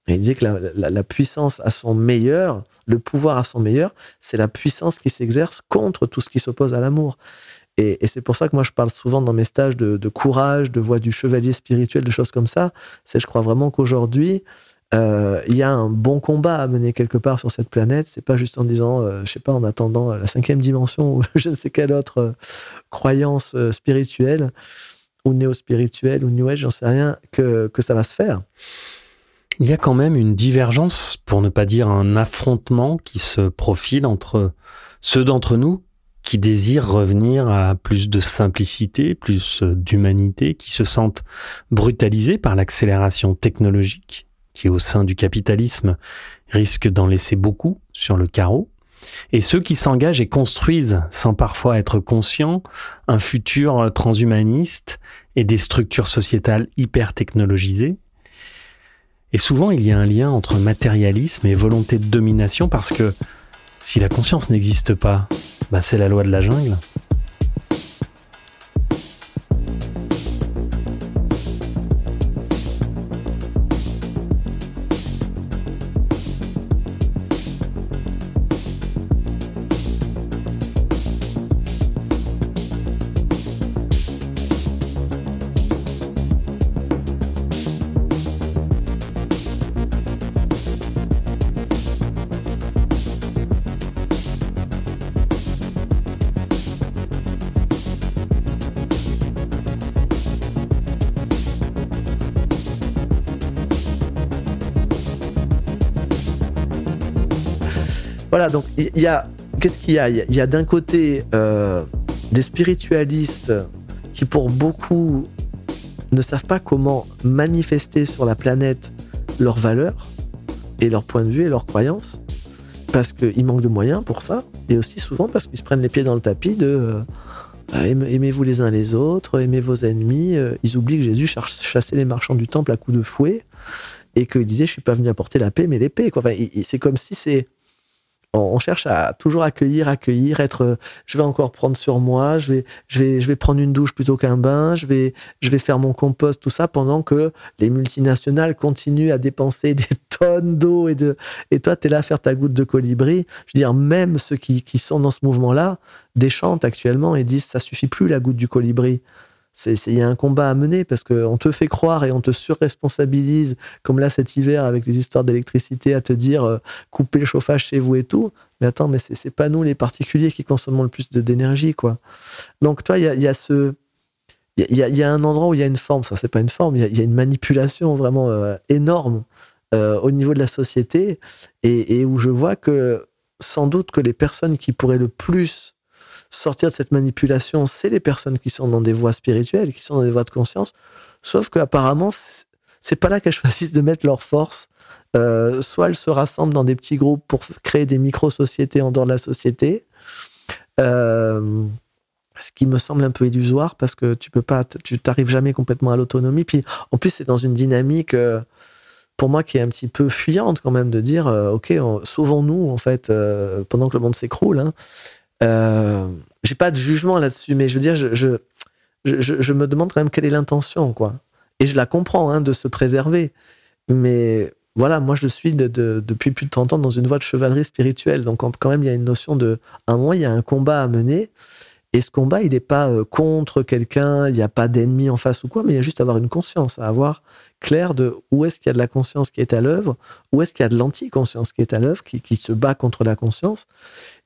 Et il disait que la, puissance à son meilleur, le pouvoir à son meilleur, c'est la puissance qui s'exerce contre tout ce qui s'oppose à l'amour. Et, c'est pour ça que moi je parle souvent dans mes stages de, courage, de voix du chevalier spirituel, de choses comme ça. C'est je crois vraiment qu'aujourd'hui, euh, il y a un bon combat à mener quelque part sur cette planète. C'est pas juste en disant, euh, je sais pas, en attendant la cinquième dimension ou je ne sais quelle autre euh, croyance spirituelle ou néo-spirituelle ou new age, j'en sais rien, que, que ça va se faire. Il y a quand même une divergence, pour ne pas dire un affrontement qui se profile entre ceux d'entre nous qui désirent revenir à plus de simplicité, plus d'humanité, qui se sentent brutalisés par l'accélération technologique, qui au sein du capitalisme risque d'en laisser beaucoup sur le carreau, et ceux qui s'engagent et construisent, sans parfois être conscients, un futur transhumaniste et des structures sociétales hyper technologisées, et souvent, il y a un lien entre matérialisme et volonté de domination parce que si la conscience n'existe pas, bah c'est la loi de la jungle. Donc il y, a. Qu'est-ce qu'il y a? Il y a, d'un côté euh, des spiritualistes qui, pour beaucoup, ne savent pas comment manifester sur la planète leurs valeurs et leurs points de vue et leurs croyances, parce qu'ils manquent de moyens pour ça, et aussi souvent parce qu'ils se prennent les pieds dans le tapis de euh, bah, aimez-vous les uns les autres, aimez vos ennemis. Euh, ils oublient que Jésus chassait les marchands du temple à coups de fouet et qu'il disait je suis pas venu apporter la paix mais l'épée. Enfin, c'est comme si c'est on cherche à toujours accueillir, accueillir, être. Euh, je vais encore prendre sur moi. Je vais, je vais, je vais prendre une douche plutôt qu'un bain. Je vais, je vais faire mon compost, tout ça, pendant que les multinationales continuent à dépenser des tonnes d'eau et de. Et toi, tu es là à faire ta goutte de colibri. Je veux dire, même ceux qui, qui sont dans ce mouvement-là déchantent actuellement et disent ça suffit plus la goutte du colibri il y a un combat à mener parce qu'on te fait croire et on te surresponsabilise, comme là cet hiver avec les histoires d'électricité, à te dire euh, couper le chauffage chez vous et tout. Mais attends, mais c'est pas nous les particuliers qui consommons le plus d'énergie, quoi. Donc toi, il y a, ce, il y, a, un endroit où il y a une forme, enfin c'est pas une forme, il y, a une manipulation vraiment euh, énorme euh, au niveau de la société et où je vois que sans doute que les personnes qui pourraient le plus sortir de cette manipulation, c'est les personnes qui sont dans des voies spirituelles, qui sont dans des voies de conscience. Sauf qu'apparemment, c'est pas là qu'elles choisissent de mettre leur force. Euh, soit elles se rassemblent dans des petits groupes pour créer des micro-sociétés en dehors de la société. Euh, ce qui me semble un peu illusoire parce que tu peux pas, tu t'arrives jamais complètement à l'autonomie. Puis en plus, c'est dans une dynamique euh, pour moi qui est un petit peu fuyante quand même de dire ok, sauvons-nous en fait pendant que le monde s'écroule. Hein. Euh, j'ai pas de jugement là-dessus, mais je veux dire, je, je, me demande quand même quelle est l'intention quoi. Et je la comprends hein, de se préserver, mais voilà, moi je suis de, de, depuis plus de 30 ans dans une voie de chevalerie spirituelle, donc quand même il y a une notion de, à un moment il y a un combat à mener. Et ce combat, il n'est pas contre quelqu'un, il n'y a pas d'ennemi en face ou quoi, mais il y a juste à avoir une conscience, à avoir clair de où est-ce qu'il y a de la conscience qui est à l'œuvre, où est-ce qu'il y a de l'anti-conscience qui est à l'œuvre, qui, qui, se bat contre la conscience.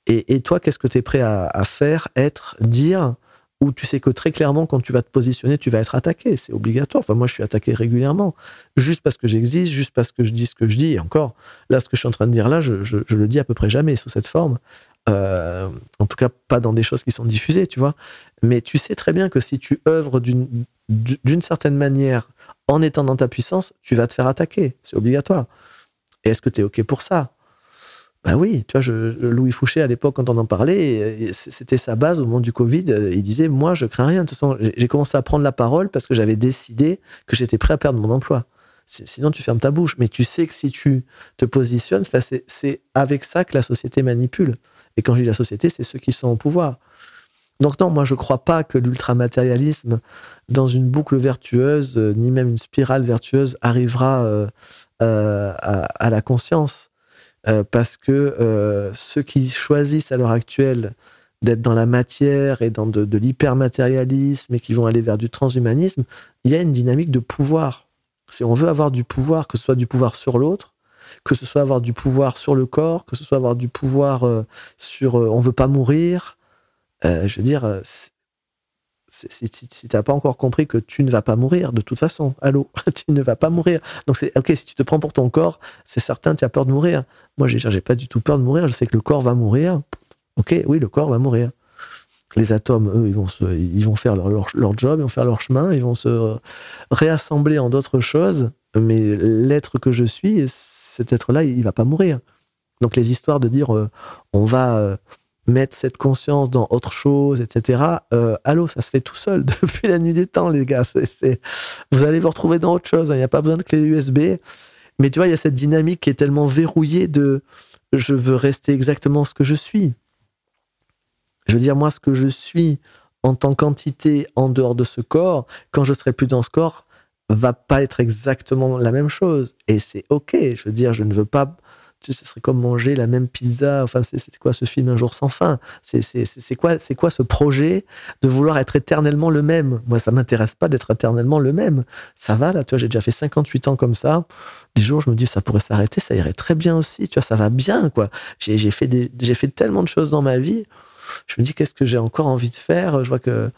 Et, et toi, qu'est-ce que tu es prêt à, à, faire, être, dire, où tu sais que très clairement, quand tu vas te positionner, tu vas être attaqué. C'est obligatoire. Enfin, moi, je suis attaqué régulièrement, juste parce que j'existe, juste parce que je dis ce que je dis. Et encore, là, ce que je suis en train de dire là, je, je, je le dis à peu près jamais sous cette forme. Euh, en tout cas, pas dans des choses qui sont diffusées, tu vois. Mais tu sais très bien que si tu œuvres d'une certaine manière en étant dans ta puissance, tu vas te faire attaquer. C'est obligatoire. Et est-ce que tu es OK pour ça? Ben oui, tu vois, Louis Fouché, à l'époque, quand on en parlait, c'était sa base au moment du Covid. Il disait Moi, je crains rien. De toute façon, j'ai commencé à prendre la parole parce que j'avais décidé que j'étais prêt à perdre mon emploi. Sinon, tu fermes ta bouche. Mais tu sais que si tu te positionnes, c'est avec ça que la société manipule. Et quand je dis la société, c'est ceux qui sont au pouvoir. Donc non, moi je ne crois pas que l'ultramatérialisme, dans une boucle vertueuse, euh, ni même une spirale vertueuse, arrivera euh, euh, à, la conscience. Parce que ceux qui choisissent à l'heure actuelle d'être dans la matière et dans de, de l'hypermatérialisme et qui vont aller vers du transhumanisme, il y a une dynamique de pouvoir. Si on veut avoir du pouvoir, que ce soit du pouvoir sur l'autre, que ce soit avoir du pouvoir sur le corps, que ce soit avoir du pouvoir euh, sur euh, on veut pas mourir. Euh, je veux dire, euh, si, n'as pas encore compris que tu ne vas pas mourir, de toute façon, allô, tu ne vas pas mourir. Donc, c'est ok, si tu te prends pour ton corps, c'est certain, tu as peur de mourir. Moi, j'ai pas du tout peur de mourir, je sais que le corps va mourir. Ok, oui, le corps va mourir. Les atomes, eux, ils vont, ils vont faire leur, leur, leur job, ils vont faire leur chemin, ils vont se réassembler en d'autres choses. Mais l'être que je suis, cet être-là, il va pas mourir. Donc les histoires de dire euh, on va euh, mettre cette conscience dans autre chose, etc. Euh, allô, ça se fait tout seul depuis la nuit des temps, les gars. C'est... Vous allez vous retrouver dans autre chose. Il hein. n'y a pas besoin de clé USB. Mais tu vois, il y a cette dynamique qui est tellement verrouillée de je veux rester exactement ce que je suis. Je veux dire, moi, ce que je suis en tant qu'entité en dehors de ce corps, quand je serai plus dans ce corps, va pas être exactement la même chose. Et c'est OK. Je veux dire, je ne veux pas. Tu sais, ce serait comme manger la même pizza. Enfin, c'est quoi ce film Un jour sans fin? C'est quoi, quoi ce projet de vouloir être éternellement le même? Moi, ça m'intéresse pas d'être éternellement le même. Ça va, là, tu vois, j'ai déjà fait 58 ans comme ça. Des jours, je me dis, ça pourrait s'arrêter, ça irait très bien aussi. Tu vois, ça va bien, quoi. J'ai fait, fait tellement de choses dans ma vie je me dis qu'est-ce que j'ai encore envie de faire? Je vois que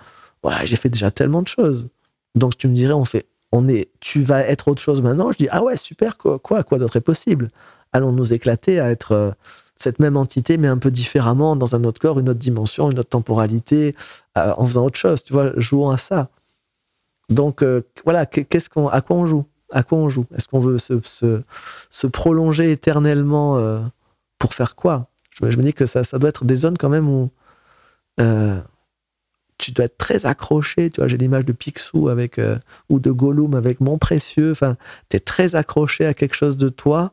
ouais, j'ai fait déjà tellement de choses donc tu me dirais on fait on est tu vas être autre chose maintenant. Je dis ah ouais super quoi quoi, quoi d'autre est possible? Allons nous éclater à être euh, cette même entité mais un peu différemment dans un autre corps une autre dimension une autre temporalité euh, en faisant autre chose tu vois jouons à ça. Donc euh, voilà qu'est-ce qu'on à quoi on joue? À quoi on joue? Est-ce qu'on veut se, prolonger éternellement pour faire quoi? Je, je, me dis que ça, ça doit être des zones quand même où tu dois être très accroché. Tu vois, j'ai l'image de Picsou avec, euh, ou de Gollum avec mon précieux. Enfin, tu es très accroché à quelque chose de toi.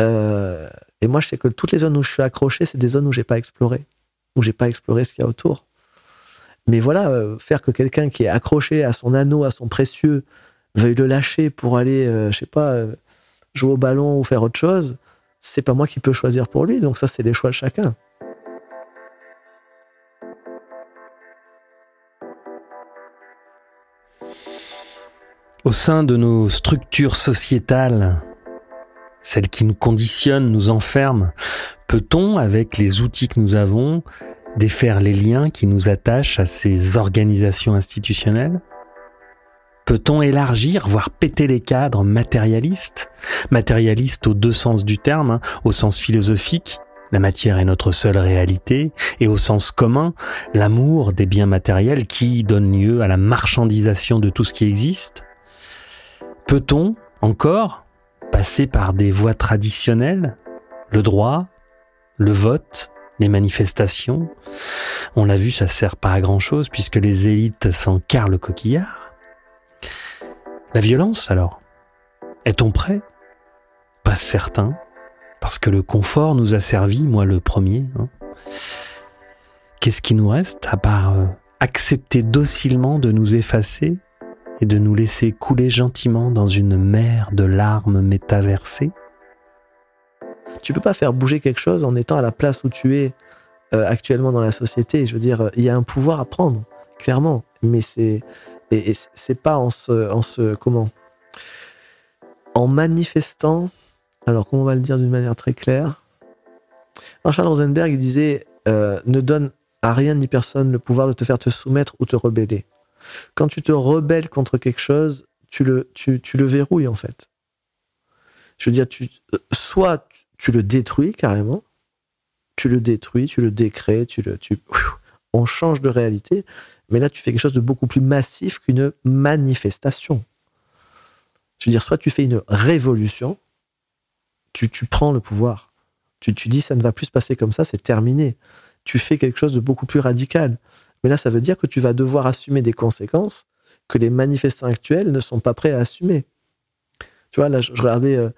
Euh, et moi, je sais que toutes les zones où je suis accroché, c'est des zones où j'ai pas exploré, où j'ai pas exploré ce qu'il y a autour. Mais voilà, euh, faire que quelqu'un qui est accroché à son anneau, à son précieux, veuille le lâcher pour aller, euh, je sais pas, jouer au ballon ou faire autre chose, c'est pas moi qui peux choisir pour lui. Donc ça, c'est les choix de chacun. Au sein de nos structures sociétales, celles qui nous conditionnent, nous enferment, peut-on, avec les outils que nous avons, défaire les liens qui nous attachent à ces organisations institutionnelles? Peut-on élargir, voire péter les cadres matérialistes? Matérialistes aux deux sens du terme, hein, au sens philosophique, la matière est notre seule réalité, et au sens commun, l'amour des biens matériels qui donne lieu à la marchandisation de tout ce qui existe? Peut-on encore passer par des voies traditionnelles? Le droit, le vote, les manifestations? On l'a vu, ça sert pas à grand-chose puisque les élites s'en carrent le coquillard. La violence alors Est-on prêt? Pas certain parce que le confort nous a servi, moi le premier. Hein. Qu'est-ce qui nous reste à part euh, accepter docilement de nous effacer? Et de nous laisser couler gentiment dans une mer de larmes métaversées Tu peux pas faire bouger quelque chose en étant à la place où tu es euh, actuellement dans la société. Je veux dire, il y a un pouvoir à prendre, clairement, mais c'est et, c'est pas en se, en comment en manifestant alors, comment on va le dire d'une manière très claire? Marshall Rosenberg disait euh, Ne donne à rien ni personne le pouvoir de te faire te soumettre ou te rebeller. Quand tu te rebelles contre quelque chose, tu le, tu, le verrouilles en fait. Je veux dire, tu, euh, soit tu, le détruis carrément, tu le détruis, tu le décrées, tu le, tu, on change de réalité, mais là tu fais quelque chose de beaucoup plus massif qu'une manifestation. Je veux dire, soit tu fais une révolution, tu, prends le pouvoir. Tu, tu dis ça ne va plus se passer comme ça, c'est terminé. Tu fais quelque chose de beaucoup plus radical. Mais là, ça veut dire que tu vas devoir assumer des conséquences que les manifestants actuels ne sont pas prêts à assumer. Tu vois, là, je, regardais, euh,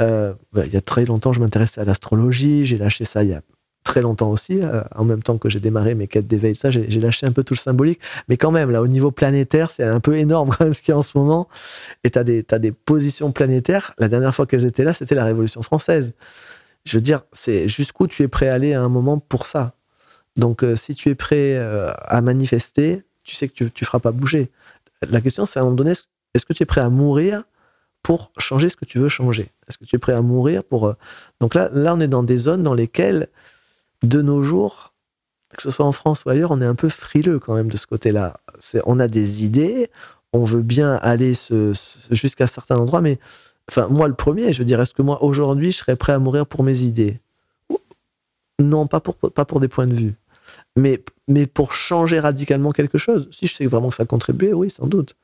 euh, il y a très longtemps, je m'intéressais à l'astrologie, j'ai lâché ça il y a très longtemps aussi, euh, en même temps que j'ai démarré mes quêtes d'éveil, ça, j'ai lâché un peu tout le symbolique. Mais quand même, là, au niveau planétaire, c'est un peu énorme quand même ce qu'il y a en ce moment. Et tu as, des positions planétaires. La dernière fois qu'elles étaient là, c'était la Révolution française. Je veux dire, c'est jusqu'où tu es prêt à aller à un moment pour ça? Donc, euh, si tu es prêt euh, à manifester, tu sais que tu ne feras pas bouger. La question, c'est à un moment donné, est-ce que tu es prêt à mourir pour changer ce que tu veux changer? Est-ce que tu es prêt à mourir pour... Donc là, là, on est dans des zones dans lesquelles de nos jours, que ce soit en France ou ailleurs, on est un peu frileux quand même de ce côté-là. On a des idées, on veut bien aller jusqu'à certains endroits, mais enfin, moi le premier, je veux dire, est-ce que moi aujourd'hui je serais prêt à mourir pour mes idées? Non, pas pour, pas pour des points de vue. Mais, mais pour changer radicalement quelque chose, si je sais vraiment que ça contribue, oui, sans doute.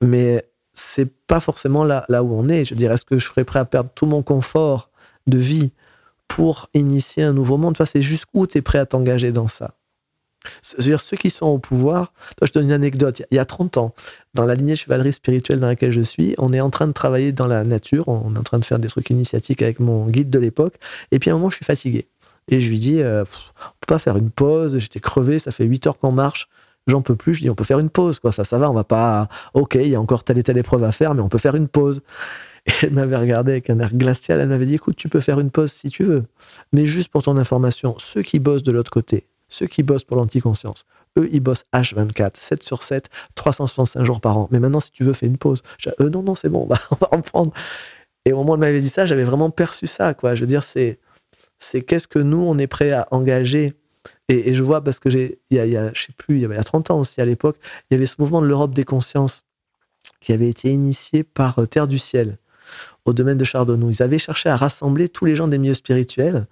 Mais c'est pas forcément là, là où on est. Je veux dire, est-ce que je serais prêt à perdre tout mon confort de vie pour initier un nouveau monde? Enfin, c'est jusqu'où tu es prêt à t'engager dans ça. C'est-à-dire ceux qui sont au pouvoir. Toi, je donne une anecdote. Il y a 30 ans, dans la lignée chevalerie spirituelle dans laquelle je suis, on est en train de travailler dans la nature. On est en train de faire des trucs initiatiques avec mon guide de l'époque. Et puis à un moment, je suis fatigué. Et je lui dis, euh, on peut pas faire une pause. J'étais crevé. Ça fait 8 heures qu'on marche. J'en peux plus. Je dis, on peut faire une pause. Quoi. Ça, va. On va pas. Ok, il y a encore telle et telle épreuve à faire, mais on peut faire une pause. Et elle m'avait regardé avec un air glacial. Elle m'avait dit Écoute, tu peux faire une pause si tu veux. Mais juste pour ton information, ceux qui bossent de l'autre côté, ceux qui bossent pour l'anticonscience, eux, ils bossent H24, 7 sur 7, 365 jours par an. Mais maintenant, si tu veux, fais une pause. eux, non, non, c'est bon, on va en prendre. Et au moment où elle m'avait dit ça, j'avais vraiment perçu ça. Quoi. Je veux dire, c'est, c'est qu'est-ce que nous, on est prêt à engager. Et, je vois, parce que j'ai, il y a, a, sais plus, il y avait 30 ans aussi à l'époque, il y avait ce mouvement de l'Europe des consciences qui avait été initié par euh, Terre du Ciel au domaine de Chardonnay. Ils avaient cherché à rassembler tous les gens des milieux spirituels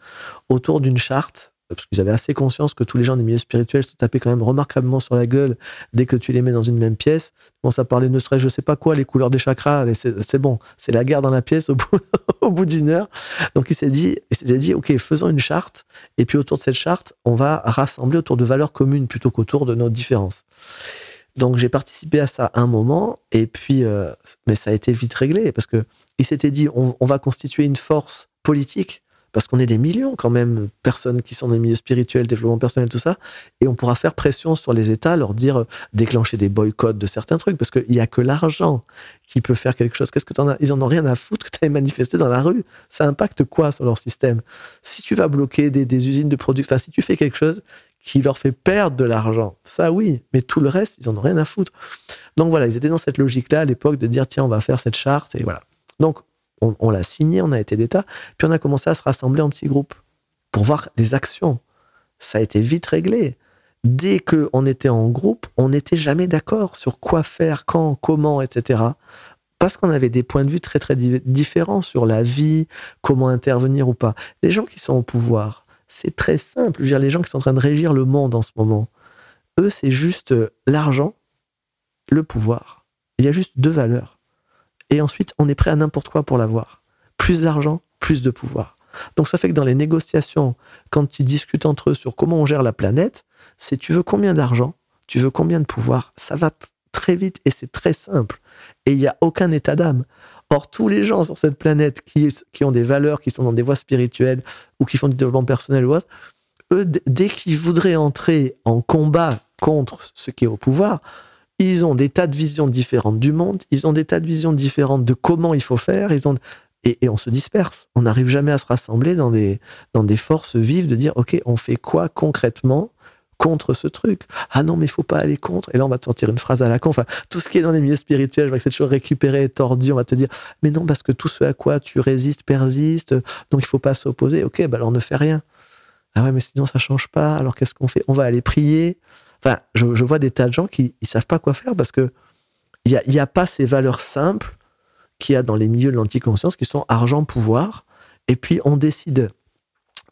autour d'une charte, parce qu'ils avaient assez conscience que tous les gens des milieux spirituels se tapaient quand même remarquablement sur la gueule dès que tu les mets dans une même pièce. Bon, ça parlait ne serait je sais pas quoi, les couleurs des chakras, c'est bon, c'est la guerre dans la pièce au bout, d'une heure. Donc il s'est dit, il dit, ok, faisons une charte, et puis autour de cette charte, on va rassembler autour de valeurs communes plutôt qu'autour de nos différences. Donc j'ai participé à ça un moment, et puis, euh, mais ça a été vite réglé, parce que il s'était dit on, va constituer une force politique parce qu'on est des millions quand même personnes qui sont dans les milieux spirituels, développement personnel, tout ça, et on pourra faire pression sur les États, leur dire, déclencher des boycotts de certains trucs, parce qu'il n'y a que l'argent qui peut faire quelque chose. Qu'est-ce que en as? Ils en ont rien à foutre que tu aies manifesté dans la rue. Ça impacte quoi sur leur système? Si tu vas bloquer des, usines de production, enfin, si tu fais quelque chose qui leur fait perdre de l'argent, ça oui, mais tout le reste, ils en ont rien à foutre. Donc voilà, ils étaient dans cette logique-là à l'époque de dire, tiens, on va faire cette charte, et voilà. Donc, on, l'a signé, on a été d'État, puis on a commencé à se rassembler en petits groupes pour voir les actions. Ça a été vite réglé. Dès qu'on était en groupe, on n'était jamais d'accord sur quoi faire, quand, comment, etc. Parce qu'on avait des points de vue très très différents sur la vie, comment intervenir ou pas. Les gens qui sont au pouvoir, c'est très simple. Les gens qui sont en train de régir le monde en ce moment, eux, c'est juste euh, l'argent, le pouvoir. Il y a juste deux valeurs. Et ensuite, on est prêt à n'importe quoi pour l'avoir. Plus d'argent, plus de pouvoir. Donc ça fait que dans les négociations, quand ils discutent entre eux sur comment on gère la planète, c'est tu veux combien d'argent, tu veux combien de pouvoir, ça va très vite et c'est très simple. Et il n'y a aucun état d'âme. Or, tous les gens sur cette planète qui, qui ont des valeurs, qui sont dans des voies spirituelles ou qui font du développement personnel ou autre, eux, dès qu'ils voudraient entrer en combat contre ce qui est au pouvoir, ils ont des tas de visions différentes du monde, ils ont des tas de visions différentes de comment il faut faire, et, on se disperse. On n'arrive jamais à se rassembler dans des, dans des forces vives de dire, OK, on fait quoi concrètement contre ce truc? Ah non, mais il faut pas aller contre. Et là, on va te sortir une phrase à la con. Enfin, tout ce qui est dans les milieux spirituels, je vois que c'est toujours récupéré, tordu. On va te dire, mais non, parce que tout ce à quoi tu résistes persiste, donc il faut pas s'opposer. Ok, bah alors ne fais rien. Ah ouais, mais sinon ça change pas. Alors qu'est-ce qu'on fait? On va aller prier. Enfin, je, vois des tas de gens qui ne savent pas quoi faire parce que il n'y a, pas ces valeurs simples qu'il y a dans les milieux de l'anticonscience qui sont argent, pouvoir. Et puis on décide,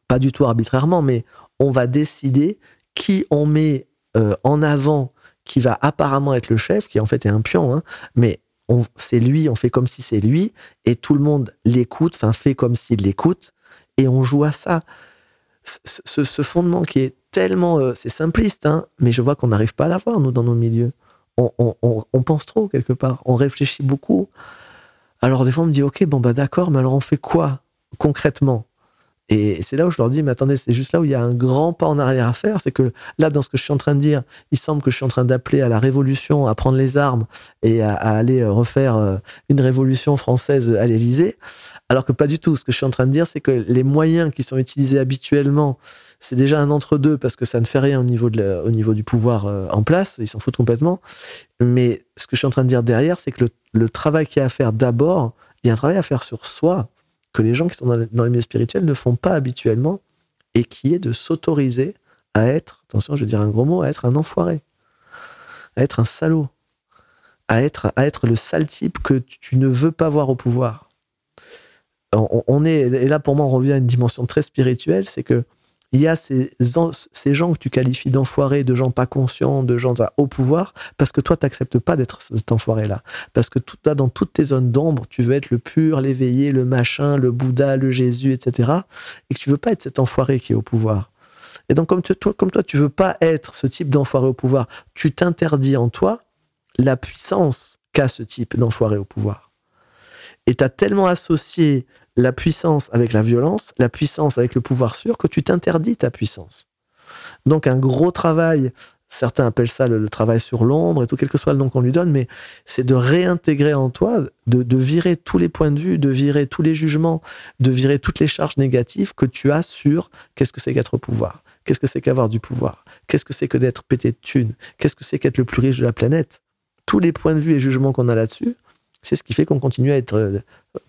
pas du tout arbitrairement, mais on va décider qui on met euh, en avant, qui va apparemment être le chef, qui en fait est un pion, hein, mais c'est lui, on fait comme si c'est lui, et tout le monde l'écoute, enfin fait comme s'il l'écoute, et on joue à ça. Ce, fondement qui est tellement, euh, c'est simpliste, hein, mais je vois qu'on n'arrive pas à l'avoir, nous, dans nos milieux. On, pense trop, quelque part. On réfléchit beaucoup. Alors des fois, on me dit, OK, bon, bah d'accord, mais alors on fait quoi concrètement? Et c'est là où je leur dis, mais attendez, c'est juste là où il y a un grand pas en arrière à faire. C'est que là, dans ce que je suis en train de dire, il semble que je suis en train d'appeler à la révolution, à prendre les armes et à, aller euh, refaire euh, une révolution française à l'Élysée. Alors que pas du tout. Ce que je suis en train de dire, c'est que les moyens qui sont utilisés habituellement, c'est déjà un entre-deux parce que ça ne fait rien au niveau, du pouvoir euh, en place. Ils s'en foutent complètement. Mais ce que je suis en train de dire derrière, c'est que le, travail qu'il y a à faire d'abord, il y a un travail à faire sur soi que les gens qui sont dans, les milieux spirituels ne font pas habituellement et qui est de s'autoriser à être, attention, je vais dire un gros mot, à être un enfoiré, à être un salaud, à être, le sale type que tu ne veux pas voir au pouvoir. Et là pour moi on revient à une dimension très spirituelle, c'est que il y a ces, gens que tu qualifies d'enfoirés, de gens pas conscients, de gens au pouvoir, parce que toi, tu n'acceptes pas d'être cet enfoiré-là. Parce que dans toutes tes zones d'ombre, tu veux être le pur, l'éveillé, le machin, le Bouddha, le Jésus, etc. Et que tu veux pas être cet enfoiré qui est au pouvoir. Et donc, comme, toi, comme toi, tu veux pas être ce type d'enfoiré au pouvoir, tu t'interdis en toi la puissance qu'a ce type d'enfoiré au pouvoir. Et tu as tellement associé la puissance avec la violence, la puissance avec le pouvoir sûr, que tu t'interdis ta puissance. Donc un gros travail, certains appellent ça le, travail sur l'ombre et tout, quel que soit le nom qu'on lui donne, mais c'est de réintégrer en toi, de, virer tous les points de vue, de virer tous les jugements, de virer toutes les charges négatives que tu as sur qu'est-ce que c'est qu'être au pouvoir, qu'est-ce que c'est qu'avoir du pouvoir, qu'est-ce que c'est que d'être pété de thunes, qu'est-ce que c'est qu'être le plus riche de la planète. Tous les points de vue et jugements qu'on a là-dessus, c'est ce qui fait qu'on continue à être euh,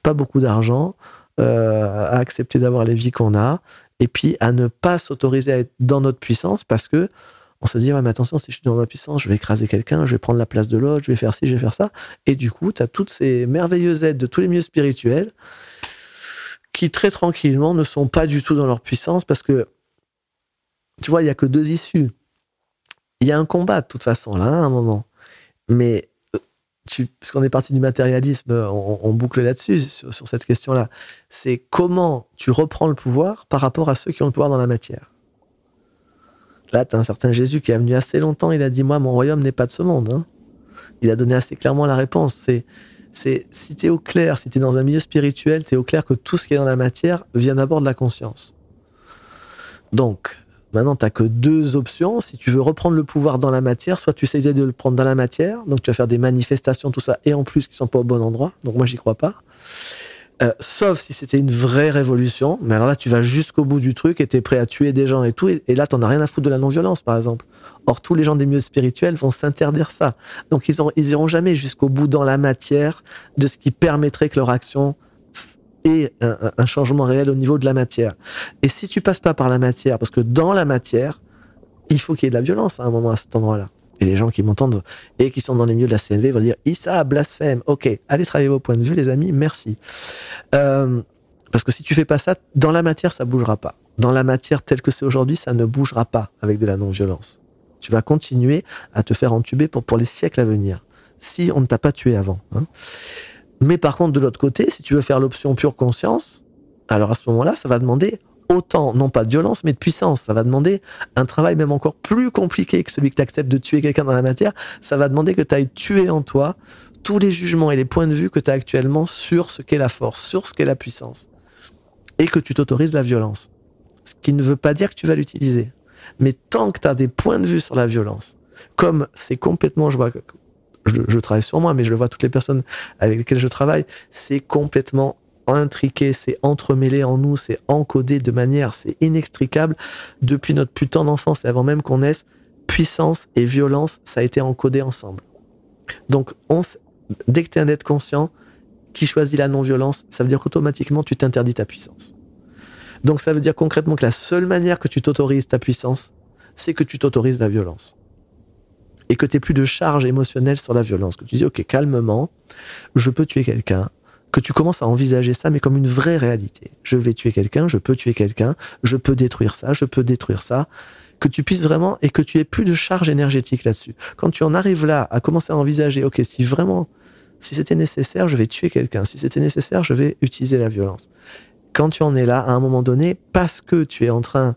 pas beaucoup d'argent, euh, à accepter d'avoir les vies qu'on a, et puis à ne pas s'autoriser à être dans notre puissance parce que on se dit, ouais, mais attention, si je suis dans ma puissance, je vais écraser quelqu'un, je vais prendre la place de l'autre, je vais faire ci, je vais faire ça. Et du coup, tu as toutes ces merveilleuses aides de tous les milieux spirituels qui, très tranquillement, ne sont pas du tout dans leur puissance parce que, tu vois, il n'y a que deux issues. Il y a un combat, de toute façon, là, à un moment. Mais puisqu'on est parti du matérialisme, on, boucle là-dessus, sur, cette question-là. C'est comment tu reprends le pouvoir par rapport à ceux qui ont le pouvoir dans la matière. Là, tu as un certain Jésus qui est venu assez longtemps, il a dit Moi, mon royaume n'est pas de ce monde. Hein. Il a donné assez clairement la réponse. C'est, c'est si tu es au clair, si tu es dans un milieu spirituel, tu es au clair que tout ce qui est dans la matière vient d'abord de la conscience. Donc, Maintenant, tu n'as que deux options. Si tu veux reprendre le pouvoir dans la matière, soit tu essaies de le prendre dans la matière, donc tu vas faire des manifestations, tout ça, et en plus qui sont pas au bon endroit. Donc moi, j'y crois pas. Euh, sauf si c'était une vraie révolution. Mais alors là, tu vas jusqu'au bout du truc et tu es prêt à tuer des gens et tout. Et, là, tu n'en as rien à foutre de la non-violence, par exemple. Or, tous les gens des milieux spirituels vont s'interdire ça. Donc, ils, ont, ils jamais jusqu'au bout dans la matière de ce qui permettrait que leur action un, changement réel au niveau de la matière. Et si tu passes pas par la matière, parce que dans la matière, il faut qu'il y ait de la violence à un moment à cet endroit-là. Et les gens qui m'entendent et qui sont dans les milieux de la CNV vont dire Issa, blasphème. Ok, allez travailler vos points de vue, les amis, merci. Euh, parce que si tu fais pas ça, dans la matière, ça bougera pas. dans la matière telle que c'est aujourd'hui, ça ne bougera pas avec de la non-violence. Tu vas continuer à te faire entuber pour, pour les siècles à venir, si on ne t'a pas tué avant. hein. Mais par contre, de l'autre côté, si tu veux faire l'option pure conscience, alors à ce moment-là, ça va demander autant, non pas de violence, mais de puissance. Ça va demander un travail même encore plus compliqué que celui que tu acceptes de tuer quelqu'un dans la matière. Ça va demander que tu ailles tuer en toi tous les jugements et les points de vue que tu as actuellement sur ce qu'est la force, sur ce qu'est la puissance. Et que tu t'autorises la violence. Ce qui ne veut pas dire que tu vas l'utiliser. Mais tant que tu as des points de vue sur la violence, comme c'est complètement, je vois, je, travaille sur moi, mais je le vois toutes les personnes avec lesquelles je travaille, c'est complètement intriqué, c'est entremêlé en nous, c'est encodé de manière, c'est inextricable depuis notre putain d'enfance et avant même qu'on naisse. Puissance et violence, ça a été encodé ensemble. Donc, dès que tu es un être conscient qui choisit la non-violence, ça veut dire qu'automatiquement tu t'interdis ta puissance. Donc, ça veut dire concrètement que la seule manière que tu t'autorises ta puissance, c'est que tu t'autorises la violence. Et que tu plus de charge émotionnelle sur la violence. Que tu dis, OK, calmement, je peux tuer quelqu'un, que tu commences à envisager ça, mais comme une vraie réalité. Je vais tuer quelqu'un, je peux tuer quelqu'un, je peux détruire ça, je peux détruire ça. Que tu puisses vraiment, et que tu aies plus de charge énergétique là-dessus. Quand tu en arrives là, à commencer à envisager, ok, si vraiment, si c'était nécessaire, je vais tuer quelqu'un. Si c'était nécessaire, je vais utiliser la violence. Quand tu en es là, à un moment donné, parce que tu es en train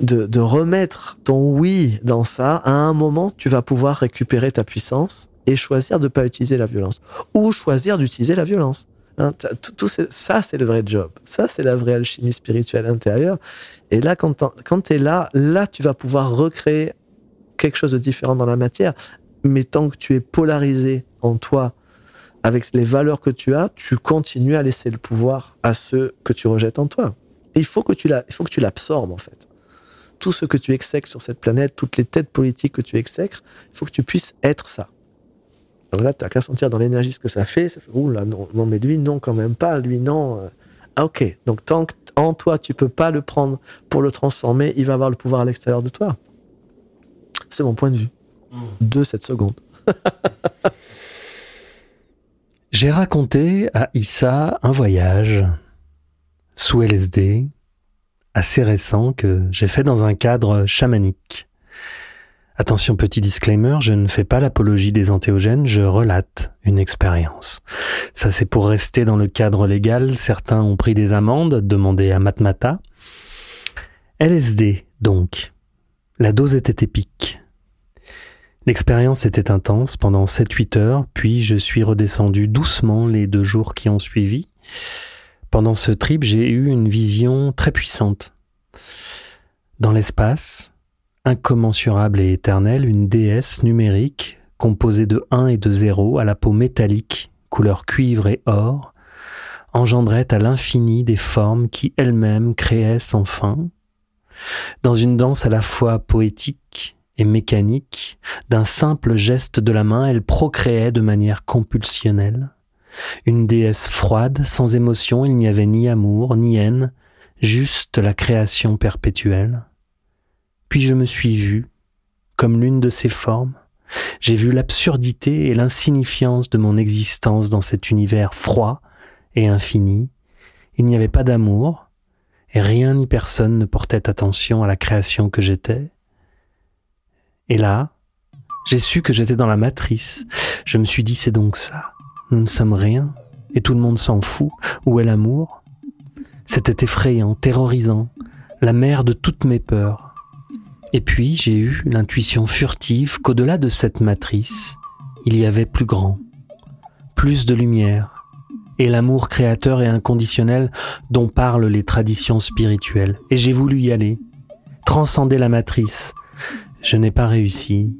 de, de remettre ton oui dans ça, à un moment, tu vas pouvoir récupérer ta puissance et choisir de ne pas utiliser la violence. Ou choisir d'utiliser la violence. Hein, tout, ça, c'est le vrai job. Ça, c'est la vraie alchimie spirituelle intérieure. Et là, quand quand tu es là, là, tu vas pouvoir recréer quelque chose de différent dans la matière. Mais tant que tu es polarisé en toi avec les valeurs que tu as, tu continues à laisser le pouvoir à ceux que tu rejettes en toi. Il faut que tu l'absorbes, en fait. Tout ce que tu exècres sur cette planète, toutes les têtes politiques que tu exècres, il faut que tu puisses être ça. Donc là, tu n'as qu'à sentir dans l'énergie ce que ça fait. Ça fait Ouh là, non, non, mais lui, non, quand même pas. Lui, non. euh. Ah, ok. Donc, tant que en toi, tu peux pas le prendre pour le transformer, il va avoir le pouvoir à l'extérieur de toi. C'est mon point de vue de cette seconde. J'ai raconté à Issa un voyage sous LSD assez récent que j'ai fait dans un cadre chamanique. Attention, petit disclaimer, je ne fais pas l'apologie des antéogènes, je relate une expérience. Ça, c'est pour rester dans le cadre légal. Certains ont pris des amendes, demandées à Matmata. LSD, donc. La dose était épique. L'expérience était intense pendant 7-8 heures, puis je suis redescendu doucement les deux jours qui ont suivi. Pendant ce trip, j'ai eu une vision très puissante. Dans l'espace, incommensurable et éternelle, une déesse numérique composée de 1 et de 0 à la peau métallique, couleur cuivre et or, engendrait à l'infini des formes qui elles-mêmes créaient sans fin. Dans une danse à la fois poétique et mécanique, d'un simple geste de la main, elle procréait de manière compulsionnelle. Une déesse froide, sans émotion, il n'y avait ni amour, ni haine, juste la création perpétuelle. Puis je me suis vu, comme l'une de ces formes, j'ai vu l'absurdité et l'insignifiance de mon existence dans cet univers froid et infini. Il n'y avait pas d'amour, et rien ni personne ne portait attention à la création que j'étais. Et là, j'ai su que j'étais dans la matrice. Je me suis dit, c'est donc ça. Nous ne sommes rien, et tout le monde s'en fout. Où est l'amour? C'était effrayant, terrorisant, la mère de toutes mes peurs. Et puis j'ai eu l'intuition furtive qu'au-delà de cette matrice, il y avait plus grand, plus de lumière, et l'amour créateur et inconditionnel dont parlent les traditions spirituelles. Et j'ai voulu y aller, transcender la matrice. Je n'ai pas réussi.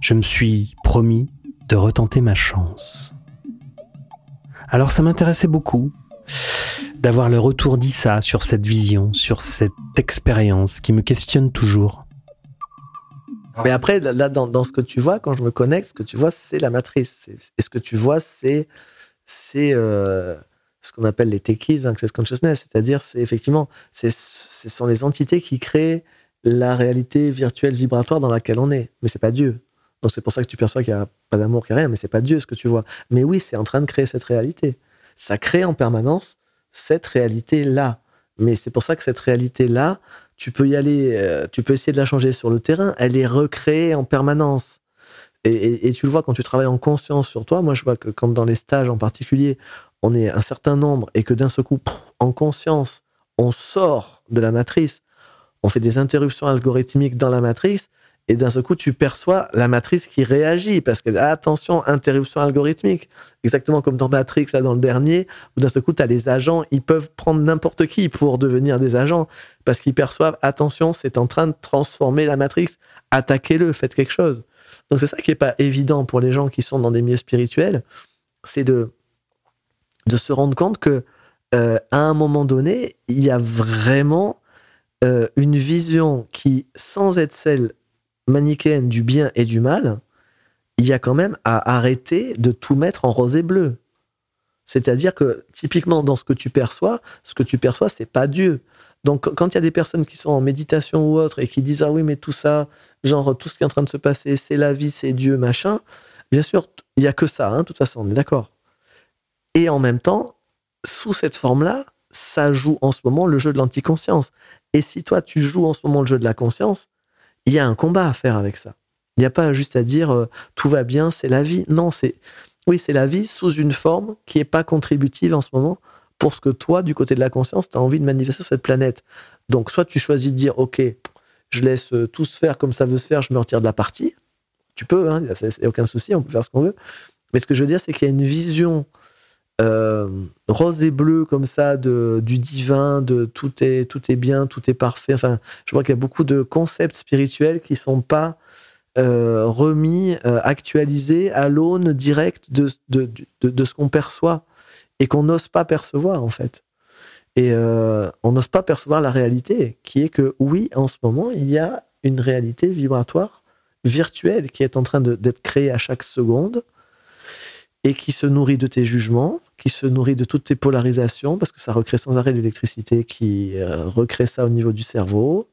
Je me suis promis de retenter ma chance. Alors ça m'intéressait beaucoup d'avoir le retour d'Issa sur cette vision, sur cette expérience qui me questionne toujours. Mais après, là, dans, ce que tu vois, quand je me connecte, ce que tu vois, c'est la matrice. Et ce que tu vois, c'est euh, ce qu'on appelle les techies, access consciousness, c'est-à-dire, c'est effectivement, ce sont les entités qui créent la réalité virtuelle vibratoire dans laquelle on est. Mais c'est pas Dieu. Donc c'est pour ça que tu perçois qu'il n'y a pas d'amour, qu'il n'y a rien, mais c'est pas Dieu ce que tu vois. Mais oui, c'est en train de créer cette réalité. Ça crée en permanence cette réalité-là. Mais c'est pour ça que cette réalité-là, tu peux y aller, euh, tu peux essayer de la changer sur le terrain, elle est recréée en permanence. Et, tu le vois quand tu travailles en conscience sur toi. Moi, je vois que quand dans les stages en particulier, on est un certain nombre et que d'un seul coup, en conscience, on sort de la matrice, on fait des interruptions algorithmiques dans la matrice, et d'un seul coup, tu perçois la matrice qui réagit parce que, attention, interruption algorithmique. Exactement comme dans Matrix, là, dans le dernier, où d'un seul coup, tu as les agents, ils peuvent prendre n'importe qui pour devenir des agents parce qu'ils perçoivent, attention, c'est en train de transformer la matrice. Attaquez-le, faites quelque chose. Donc, c'est ça qui n'est pas évident pour les gens qui sont dans des milieux spirituels, c'est de, de se rendre compte que, euh, à un moment donné, il y a vraiment euh, une vision qui, sans être celle manichéenne du bien et du mal, il y a quand même à arrêter de tout mettre en rose et bleu. C'est-à-dire que typiquement dans ce que tu perçois, ce que tu perçois, c'est pas Dieu. Donc quand il y a des personnes qui sont en méditation ou autre et qui disent ah oui mais tout ça, genre tout ce qui est en train de se passer, c'est la vie, c'est Dieu, machin. Bien sûr, il y a que ça, hein, de toute façon, on est d'accord. Et en même temps, sous cette forme-là, ça joue en ce moment le jeu de l'anticonscience. Et si toi tu joues en ce moment le jeu de la conscience, il y a un combat à faire avec ça. Il n'y a pas juste à dire euh, tout va bien, c'est la vie. Non, c'est oui, c'est la vie sous une forme qui n'est pas contributive en ce moment pour ce que toi, du côté de la conscience, tu as envie de manifester sur cette planète. Donc, soit tu choisis de dire, OK, je laisse euh, tout se faire comme ça veut se faire, je me retire de la partie. Tu peux, hein, il n'y a, aucun souci, on peut faire ce qu'on veut. Mais ce que je veux dire, c'est qu'il y a une vision euh, rose et bleu comme ça de, du divin, de tout est, tout est bien, tout est parfait. Enfin, je vois qu'il y a beaucoup de concepts spirituels qui sont pas euh, remis, euh, actualisés à l'aune directe de, de, de, ce qu'on perçoit et qu'on n'ose pas percevoir en fait. Et on n'ose pas percevoir la réalité, qui est que oui, en ce moment, il y a une réalité vibratoire virtuelle qui est en train d'être créée à chaque seconde et qui se nourrit de tes jugements, qui se nourrit de toutes tes polarisations, parce que ça recrée sans arrêt l'électricité qui euh, recrée ça au niveau du cerveau.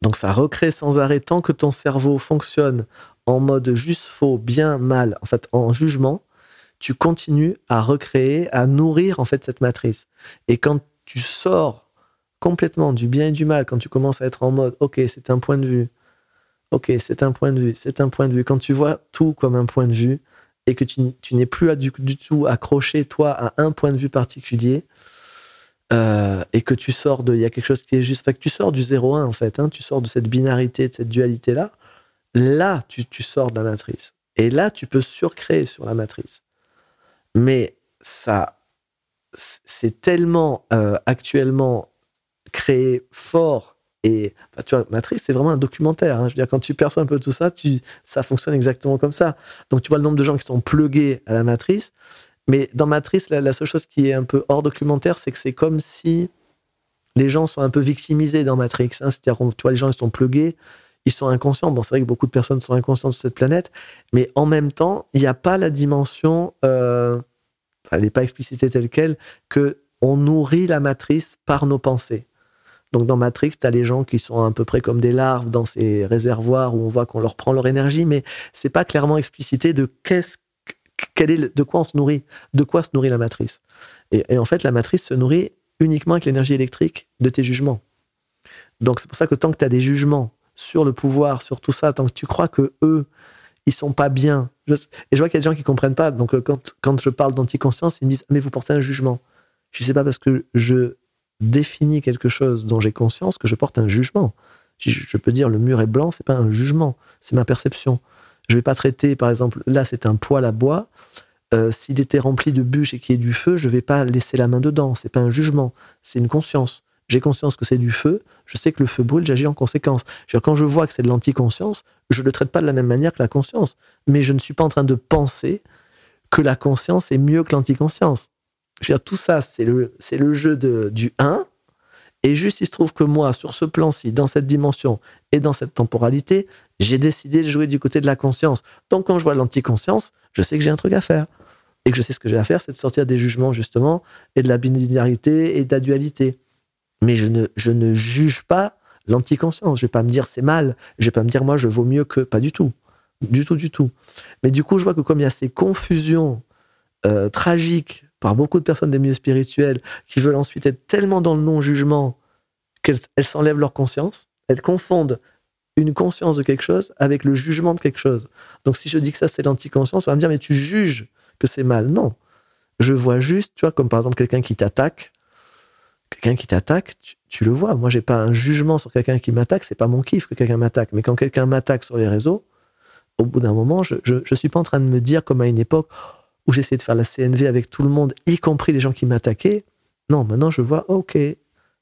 Donc ça recrée sans arrêt tant que ton cerveau fonctionne en mode juste faux, bien, mal, en fait en jugement, tu continues à recréer, à nourrir en fait cette matrice. Et quand tu sors complètement du bien et du mal, quand tu commences à être en mode ok c'est un point de vue, ok c'est un point de vue, c'est un point de vue, quand tu vois tout comme un point de vue, et que tu, n'es plus du, tout accroché, toi, à un point de vue particulier, euh, et que tu sors de. Il y a quelque chose qui est juste. Fait que tu sors du 0-1, en fait. Hein, tu sors de cette binarité, de cette dualité-là. Là, tu, sors de la matrice. Et là, tu peux surcréer sur la matrice. Mais ça. C'est tellement euh, actuellement créé fort et bah, tu vois, Matrice, c'est vraiment un documentaire. Hein. Je veux dire, quand tu perçois un peu tout ça, ça fonctionne exactement comme ça. Donc, tu vois le nombre de gens qui sont plugués à la matrice. Mais dans Matrice, la, seule chose qui est un peu hors documentaire, c'est que c'est comme si les gens sont un peu victimisés dans Matrix. Hein. C'est-à-dire, tu vois, les gens, ils sont plugués, ils sont inconscients. Bon, c'est vrai que beaucoup de personnes sont inconscientes sur cette planète, mais en même temps, il n'y a pas la dimension, euh, elle n'est pas explicitée telle qu'elle, que on nourrit la matrice par nos pensées. Donc dans Matrix, tu as les gens qui sont à peu près comme des larves dans ces réservoirs où on voit qu'on leur prend leur énergie, mais c'est pas clairement explicité de qu'est-ce quel est, de quoi on se nourrit, de quoi se nourrit la matrice. Et, en fait, la matrice se nourrit uniquement avec l'énergie électrique de tes jugements. Donc c'est pour ça que tant que tu as des jugements sur le pouvoir, sur tout ça, tant que tu crois que eux, ils sont pas bien. et je vois qu'il y a des gens qui comprennent pas. Donc euh, quand, quand je parle d'anticonscience, ils me disent mais vous portez un jugement. Je sais pas parce que je définis quelque chose dont j'ai conscience que je porte un jugement. Je peux dire le mur est blanc, c'est pas un jugement, c'est ma perception. Je vais pas traiter, par exemple, là c'est un poêle à bois. Euh, s'il était rempli de bûches et qu'il y ait du feu, je vais pas laisser la main dedans. C'est pas un jugement, c'est une conscience. J'ai conscience que c'est du feu, je sais que le feu brûle, j'agis en conséquence. quand je vois que c'est de l'anticonscience, je ne le traite pas de la même manière que la conscience. Mais je ne suis pas en train de penser que la conscience est mieux que l'anticonscience. Je veux dire, tout ça, c'est le, jeu du 1. Et juste, il se trouve que moi, sur ce plan-ci, dans cette dimension et dans cette temporalité, j'ai décidé de jouer du côté de la conscience. Donc, quand je vois l'anticonscience, je sais que j'ai un truc à faire. Et que je sais ce que j'ai à faire, c'est de sortir des jugements, justement, et de la binarité et de la dualité. Mais je ne, ne juge pas l'anticonscience. Je vais pas me dire c'est mal. Je vais pas me dire moi je vaux mieux que. Pas du tout. Du tout, du tout. Mais du coup, je vois que comme il y a ces confusions euh, tragiques par beaucoup de personnes des milieux spirituels qui veulent ensuite être tellement dans le non-jugement qu'elles elles s'enlèvent leur conscience. Elles confondent une conscience de quelque chose avec le jugement de quelque chose. Donc si je dis que ça c'est l'anticonscience, on va me dire mais tu juges que c'est mal. Non. Je vois juste, tu vois, comme par exemple quelqu'un qui t'attaque. Quelqu'un qui t'attaque, tu, le vois. Moi, j'ai pas un jugement sur quelqu'un qui m'attaque. C'est pas mon kiff que quelqu'un m'attaque. Mais quand quelqu'un m'attaque sur les réseaux, au bout d'un moment, je, je, suis pas en train de me dire comme à une époque où j'essayais de faire la CNV avec tout le monde, y compris les gens qui m'attaquaient. Non, maintenant je vois, ok,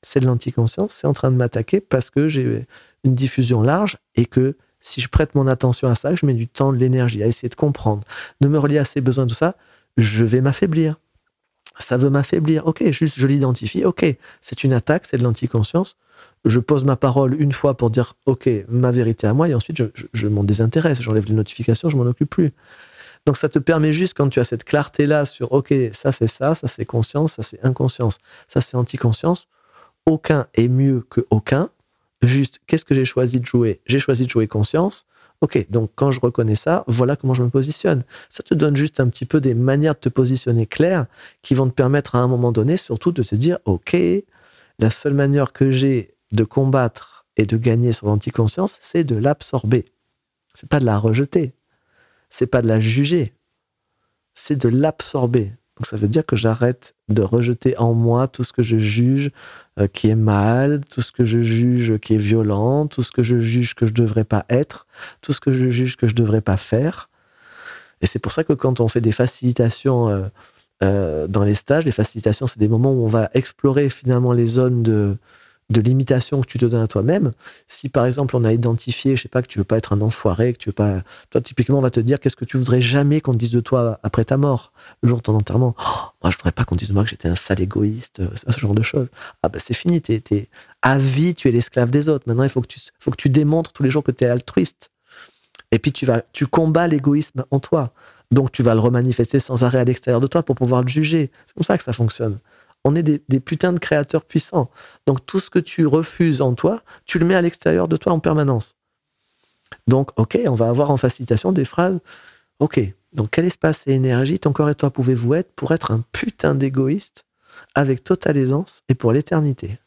c'est de l'anticonscience, c'est en train de m'attaquer parce que j'ai une diffusion large et que si je prête mon attention à ça, je mets du temps, de l'énergie à essayer de comprendre, de me relier à ses besoins, tout ça, je vais m'affaiblir. Ça veut m'affaiblir. Ok, juste je l'identifie. Ok, c'est une attaque, c'est de l'anticonscience. Je pose ma parole une fois pour dire ok, ma vérité à moi, et ensuite je, je m'en désintéresse, j'enlève les notifications, je m'en occupe plus. Donc ça te permet juste, quand tu as cette clarté-là sur, OK, ça c'est ça, ça c'est conscience, ça c'est inconscience, ça c'est anticonscience, aucun est mieux que aucun. Juste, qu'est-ce que j'ai choisi de jouer? J'ai choisi de jouer conscience. Ok, donc quand je reconnais ça, voilà comment je me positionne. Ça te donne juste un petit peu des manières de te positionner claires qui vont te permettre à un moment donné surtout de te dire, ok, la seule manière que j'ai de combattre et de gagner sur l'anticonscience, c'est de l'absorber. C'est pas de la rejeter c'est pas de la juger, c'est de l'absorber. Donc ça veut dire que j'arrête de rejeter en moi tout ce que je juge euh, qui est mal, tout ce que je juge qui est violent, tout ce que je juge que je devrais pas être, tout ce que je juge que je devrais pas faire. Et c'est pour ça que quand on fait des facilitations euh, euh, dans les stages, les facilitations, c'est des moments où on va explorer finalement les zones de, de limitation que tu te donnes à toi-même. Si par exemple on a identifié, je sais pas, que tu veux pas être un enfoiré, que tu veux pas, toi typiquement on va te dire qu'est-ce que tu voudrais jamais qu'on te dise de toi après ta mort, le jour de ton enterrement. Oh, moi je voudrais pas qu'on dise de moi que j'étais un sale égoïste, euh, ce genre de choses. Ah ben c'est fini, t'es, es à vie, tu es l'esclave des autres. Maintenant il faut que tu, faut que tu démontres tous les jours que tu es altruiste. Et puis tu vas, tu combats l'égoïsme en toi. Donc tu vas le remanifester sans arrêt à l'extérieur de toi pour pouvoir le juger. C'est comme ça que ça fonctionne on est des, putains de créateurs puissants. Donc tout ce que tu refuses en toi, tu le mets à l'extérieur de toi en permanence. Donc, ok, on va avoir en facilitation des phrases. Ok, donc quel espace et énergie ton corps et toi pouvez-vous être pour être un putain d'égoïste avec totale aisance et pour l'éternité?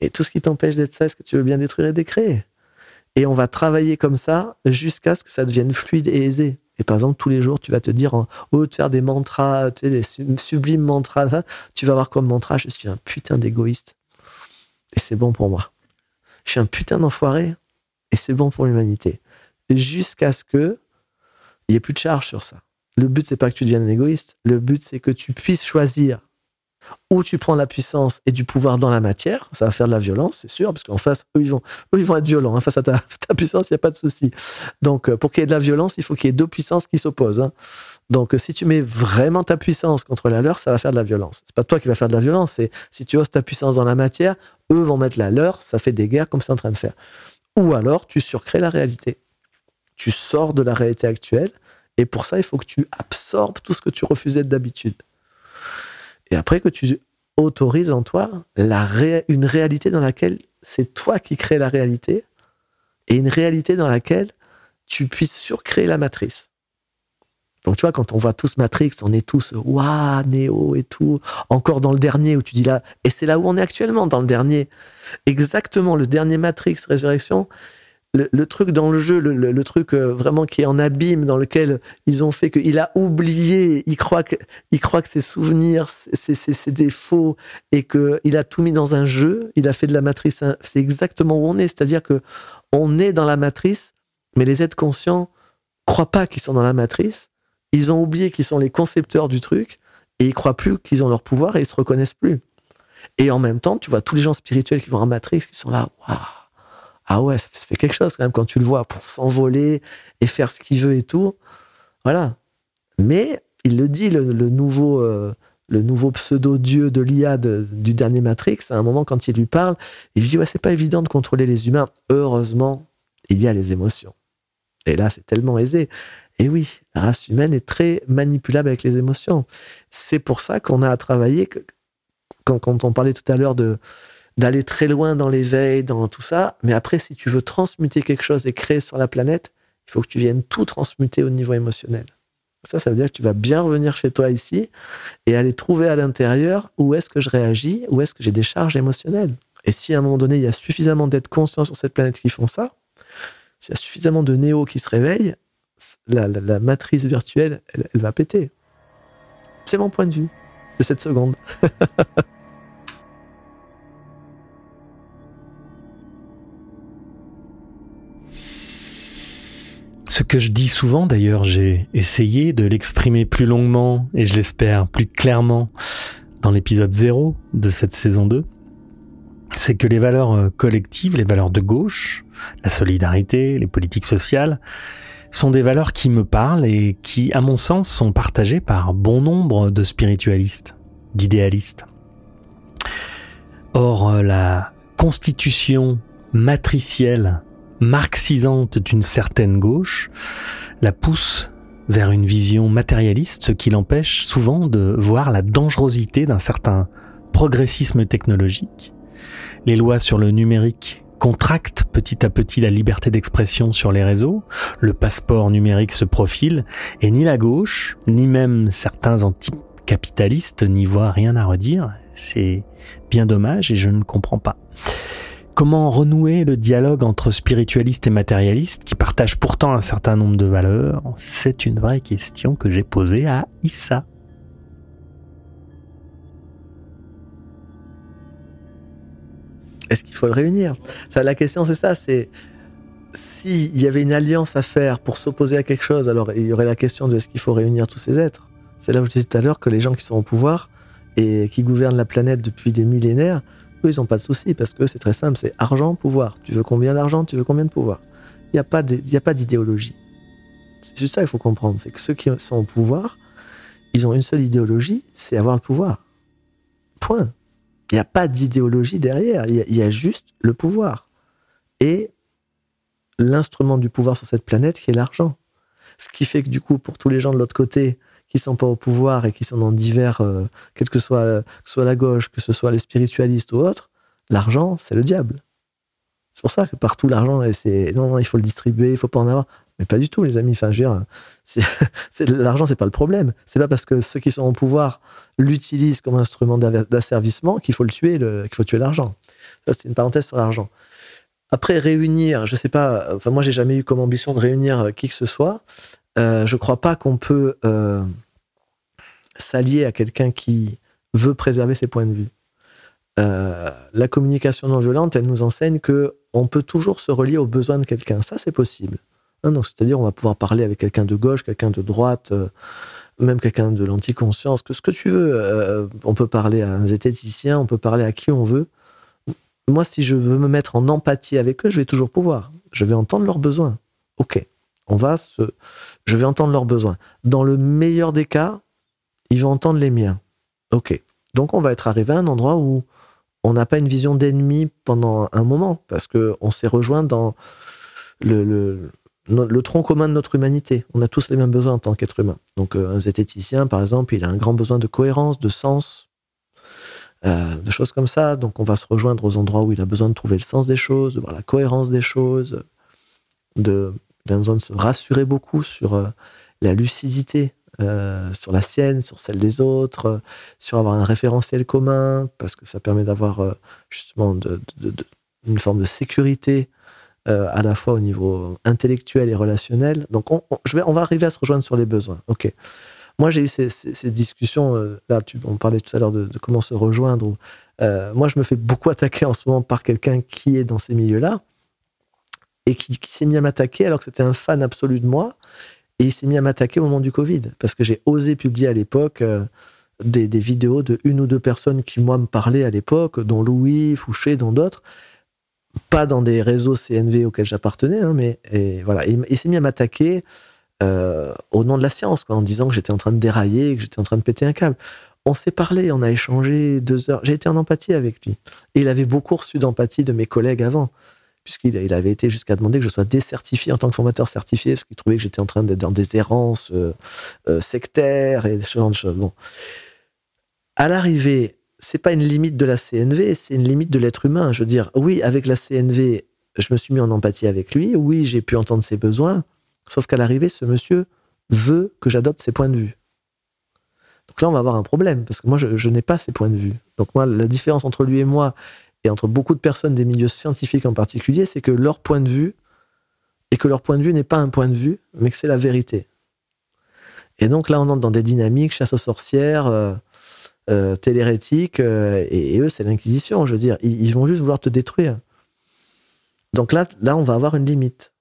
Et tout ce qui t'empêche d'être ça, est-ce que tu veux bien détruire et décréer? Et on va travailler comme ça jusqu'à ce que ça devienne fluide et aisé. Et par exemple, tous les jours, tu vas te dire, au lieu de faire des mantras, tu sais, des sublimes mantras, tu vas avoir comme mantra, je suis un putain d'égoïste. Et c'est bon pour moi. Je suis un putain d'enfoiré. Et c'est bon pour l'humanité. Jusqu'à ce que il n'y ait plus de charge sur ça. Le but, c'est pas que tu deviennes un égoïste. Le but, c'est que tu puisses choisir où tu prends la puissance et du pouvoir dans la matière, ça va faire de la violence, c'est sûr, parce qu'en face, eux, ils vont, eux, ils vont être violents. Hein. Face à ta, puissance, il n'y a pas de souci. Donc, euh, pour qu'il y ait de la violence, il faut qu'il y ait deux puissances qui s'opposent. Hein. Donc, euh, si tu mets vraiment ta puissance contre la leur, ça va faire de la violence. C'est pas toi qui vas faire de la violence, c'est si tu oses ta puissance dans la matière, eux vont mettre la leur, ça fait des guerres comme c'est en train de faire. Ou alors, tu surcrées la réalité. Tu sors de la réalité actuelle, et pour ça, il faut que tu absorbes tout ce que tu refusais d'habitude. Et après que tu autorises en toi une réalité dans laquelle c'est toi qui crée la réalité et une réalité dans laquelle tu puisses surcréer la matrice. Donc tu vois, quand on voit tous Matrix, on est tous waouh, Néo et tout, encore dans le dernier où tu dis là, et c'est là où on est actuellement, dans le dernier. Exactement, le dernier Matrix Résurrection, le, truc dans le jeu, le, truc euh, vraiment qui est en abîme, dans lequel ils ont fait qu'il a oublié, il croit que, il croit que ses souvenirs, des faux, et qu'il a tout mis dans un jeu, il a fait de la matrice, c'est exactement où on est, c'est-à-dire que on est dans la matrice, mais les êtres conscients croient pas qu'ils sont dans la matrice, ils ont oublié qu'ils sont les concepteurs du truc, et ils croient plus qu'ils ont leur pouvoir, et ils se reconnaissent plus. Et en même temps, tu vois tous les gens spirituels qui vont en matrice, qui sont là, waouh ah ouais, ça fait quelque chose quand même quand tu le vois pour s'envoler et faire ce qu'il veut et tout. Voilà. Mais il le dit, le, nouveau, euh, le nouveau pseudo-dieu de l'IA du dernier Matrix, à un moment quand il lui parle, il dit Ouais, c'est pas évident de contrôler les humains. Heureusement, il y a les émotions. Et là, c'est tellement aisé. Et oui, la race humaine est très manipulable avec les émotions. C'est pour ça qu'on a à travailler. Quand, quand on parlait tout à l'heure de, d'aller très loin dans l'éveil, dans tout ça. Mais après, si tu veux transmuter quelque chose et créer sur la planète, il faut que tu viennes tout transmuter au niveau émotionnel. Ça, ça veut dire que tu vas bien revenir chez toi ici et aller trouver à l'intérieur où est-ce que je réagis, où est-ce que j'ai des charges émotionnelles. Et si à un moment donné, il y a suffisamment d'être conscient sur cette planète qui font ça, s'il y a suffisamment de néo qui se réveillent, la, matrice virtuelle, elle va péter. C'est mon point de vue de cette seconde. Ce que je dis souvent d'ailleurs, j'ai essayé de l'exprimer plus longuement et je l'espère plus clairement dans l'épisode 0 de cette saison 2, c'est que les valeurs euh, collectives, les valeurs de gauche, la solidarité, les politiques sociales, sont des valeurs qui me parlent et qui, à mon sens, sont partagées par bon nombre de spiritualistes, d'idéalistes. Or, euh, la constitution matricielle marxisante d'une certaine gauche la pousse vers une vision matérialiste, ce qui l'empêche souvent de voir la dangerosité d'un certain progressisme technologique. Les lois sur le numérique contractent petit à petit la liberté d'expression sur les réseaux, le passeport numérique se profile, et ni la gauche, ni même certains anticapitalistes n'y voient rien à redire. C'est bien dommage et je ne comprends pas. Comment renouer le dialogue entre spiritualistes et matérialistes qui partagent pourtant un certain nombre de valeurs? C'est une vraie question que j'ai posée à Issa. Est-ce qu'il faut le réunir? La question c'est ça, c'est s'il y avait une alliance à faire pour s'opposer à quelque chose, alors il y aurait la question de est-ce qu'il faut réunir tous ces êtres? C'est là où je disais tout à l'heure que les gens qui sont au pouvoir et qui gouvernent la planète depuis des millénaires ils n'ont pas de souci parce que c'est très simple, c'est argent, pouvoir. Tu veux combien d'argent, tu veux combien de pouvoir. Il n'y a pas d'idéologie. C'est juste ça qu'il faut comprendre, c'est que ceux qui sont au pouvoir, ils ont une seule idéologie, c'est avoir le pouvoir. Point. Il n'y a pas d'idéologie derrière, il y, a, juste le pouvoir. Et l'instrument du pouvoir sur cette planète qui est l'argent. Ce qui fait que du coup, pour tous les gens de l'autre côté, qui sont pas au pouvoir et qui sont dans divers, euh, quel que soit, que soit la gauche, que ce soit les spiritualistes ou autres, l'argent, c'est le diable. C'est pour ça que partout l'argent, c'est non, non, il faut le distribuer, il faut pas en avoir. Mais pas du tout, les amis. Enfin, je veux dire, c'est, l'argent, c'est pas le problème. C'est pas parce que ceux qui sont au pouvoir l'utilisent comme instrument d'asservissement qu'il faut le tuer, qu'il faut tuer l'argent. Ça, c'est une parenthèse sur l'argent. Après, réunir, je sais pas, enfin, moi, j'ai jamais eu comme ambition de réunir qui que ce soit. Euh, je crois pas qu'on peut euh, s'allier à quelqu'un qui veut préserver ses points de vue. Euh, la communication non violente, elle nous enseigne que on peut toujours se relier aux besoins de quelqu'un. Ça, c'est possible. Hein, c'est-à-dire, on va pouvoir parler avec quelqu'un de gauche, quelqu'un de droite, euh, même quelqu'un de l'anticonscience, que ce que tu veux. Euh, on peut parler à un zététicien, on peut parler à qui on veut. Moi, si je veux me mettre en empathie avec eux, je vais toujours pouvoir. Je vais entendre leurs besoins. Ok, on va se, je vais entendre leurs besoins. Dans le meilleur des cas, ils vont entendre les miens. Ok. Donc on va être arrivé à un endroit où on n'a pas une vision d'ennemi pendant un moment, parce qu'on s'est rejoint dans le, tronc commun de notre humanité. On a tous les mêmes besoins en tant qu'être humain. Donc euh, un zététicien, par exemple, il a un grand besoin de cohérence, de sens, euh, de choses comme ça. Donc on va se rejoindre aux endroits où il a besoin de trouver le sens des choses, de voir la cohérence des choses, de, besoin de se rassurer beaucoup sur euh, la lucidité euh, sur la sienne, sur celle des autres, euh, sur avoir un référentiel commun, parce que ça permet d'avoir euh, justement une forme de sécurité à la fois au niveau intellectuel et relationnel. Donc on, va arriver à se rejoindre sur les besoins. Ok. Moi j'ai eu ces, discussions, on parlait tout à l'heure de, comment se rejoindre. moi je me fais beaucoup attaquer en ce moment par quelqu'un qui est dans ces milieux-là et qui s'est mis à m'attaquer alors que c'était un fan absolu de moi et il s'est mis à m'attaquer au moment du Covid, parce que j'ai osé publier à l'époque euh, des, vidéos de une ou deux personnes qui, moi, me parlaient à l'époque, dont Louis, Fouché, dont d'autres. Pas dans des réseaux CNV auxquels j'appartenais, hein, mais voilà. il s'est mis à m'attaquer euh, au nom de la science, en disant que j'étais en train de dérailler, que j'étais en train de péter un câble. On s'est parlé, on a échangé deux heures. J'ai été en empathie avec lui. Et il avait beaucoup reçu d'empathie de mes collègues avant puisqu'il il avait été jusqu'à demander que je sois décertifié en tant que formateur certifié, parce qu'il trouvait que j'étais en train d'être dans des errances euh, euh, sectaires et ce genre de choses. Bon. À l'arrivée, c'est pas une limite de la CNV, c'est une limite de l'être humain. Je veux dire, oui, avec la CNV, je me suis mis en empathie avec lui, oui, j'ai pu entendre ses besoins, sauf qu'à l'arrivée, ce monsieur veut que j'adopte ses points de vue. Donc là, on va avoir un problème, parce que moi, je, n'ai pas ces points de vue. Donc moi, la différence entre lui et moi, et entre beaucoup de personnes des milieux scientifiques en particulier, c'est que leur point de vue, et que leur point de vue n'est pas un point de vue, mais que c'est la vérité. Et donc là, on entre dans des dynamiques, chasse aux sorcières, euh, euh, télérétiques, euh, et, eux, c'est l'Inquisition. Je veux dire, ils, vont juste vouloir te détruire. Donc là, là, on va avoir une limite.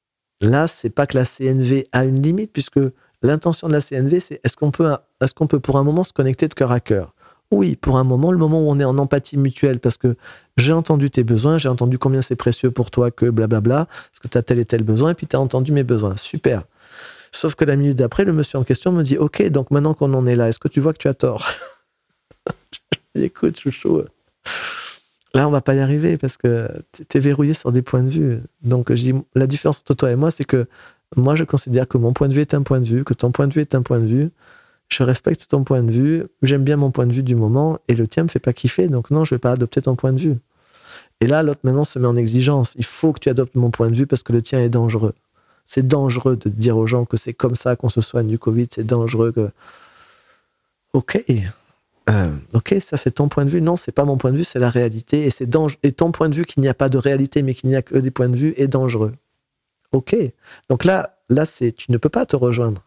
Là, c'est pas que la CNV a une limite, puisque l'intention de la CNV, c'est est-ce qu'on peut, est-ce qu'on peut pour un moment se connecter de cœur à cœur? Oui, pour un moment, le moment où on est en empathie mutuelle, parce que j'ai entendu tes besoins, j'ai entendu combien c'est précieux pour toi que blablabla, parce que tu as tel et tel besoin, et puis tu as entendu mes besoins. Super. Sauf que la minute d'après, le monsieur en question me dit Ok, donc maintenant qu'on en est là, est-ce que tu vois que tu as tort? Écoute, chouchou, là, on va pas y arriver parce que tu es verrouillé sur des points de vue. Donc, je dis la différence entre toi et moi, c'est que moi, je considère que mon point de vue est un point de vue, que ton point de vue est un point de vue. Je respecte ton point de vue, j'aime bien mon point de vue du moment, et le tien me fait pas kiffer, donc non, je vais pas adopter ton point de vue. Et là, l'autre maintenant se met en exigence. Il faut que tu adoptes mon point de vue parce que le tien est dangereux. C'est dangereux de dire aux gens que c'est comme ça qu'on se soigne du Covid. C'est dangereux que. Ok. Euh, ok, ça c'est ton point de vue. Non, c'est pas mon point de vue, c'est la réalité. Et, c'est et ton point de vue qu'il n'y a pas de réalité, mais qu'il n'y a que des points de vue, est dangereux. Ok. Donc là, là c'est, tu ne peux pas te rejoindre.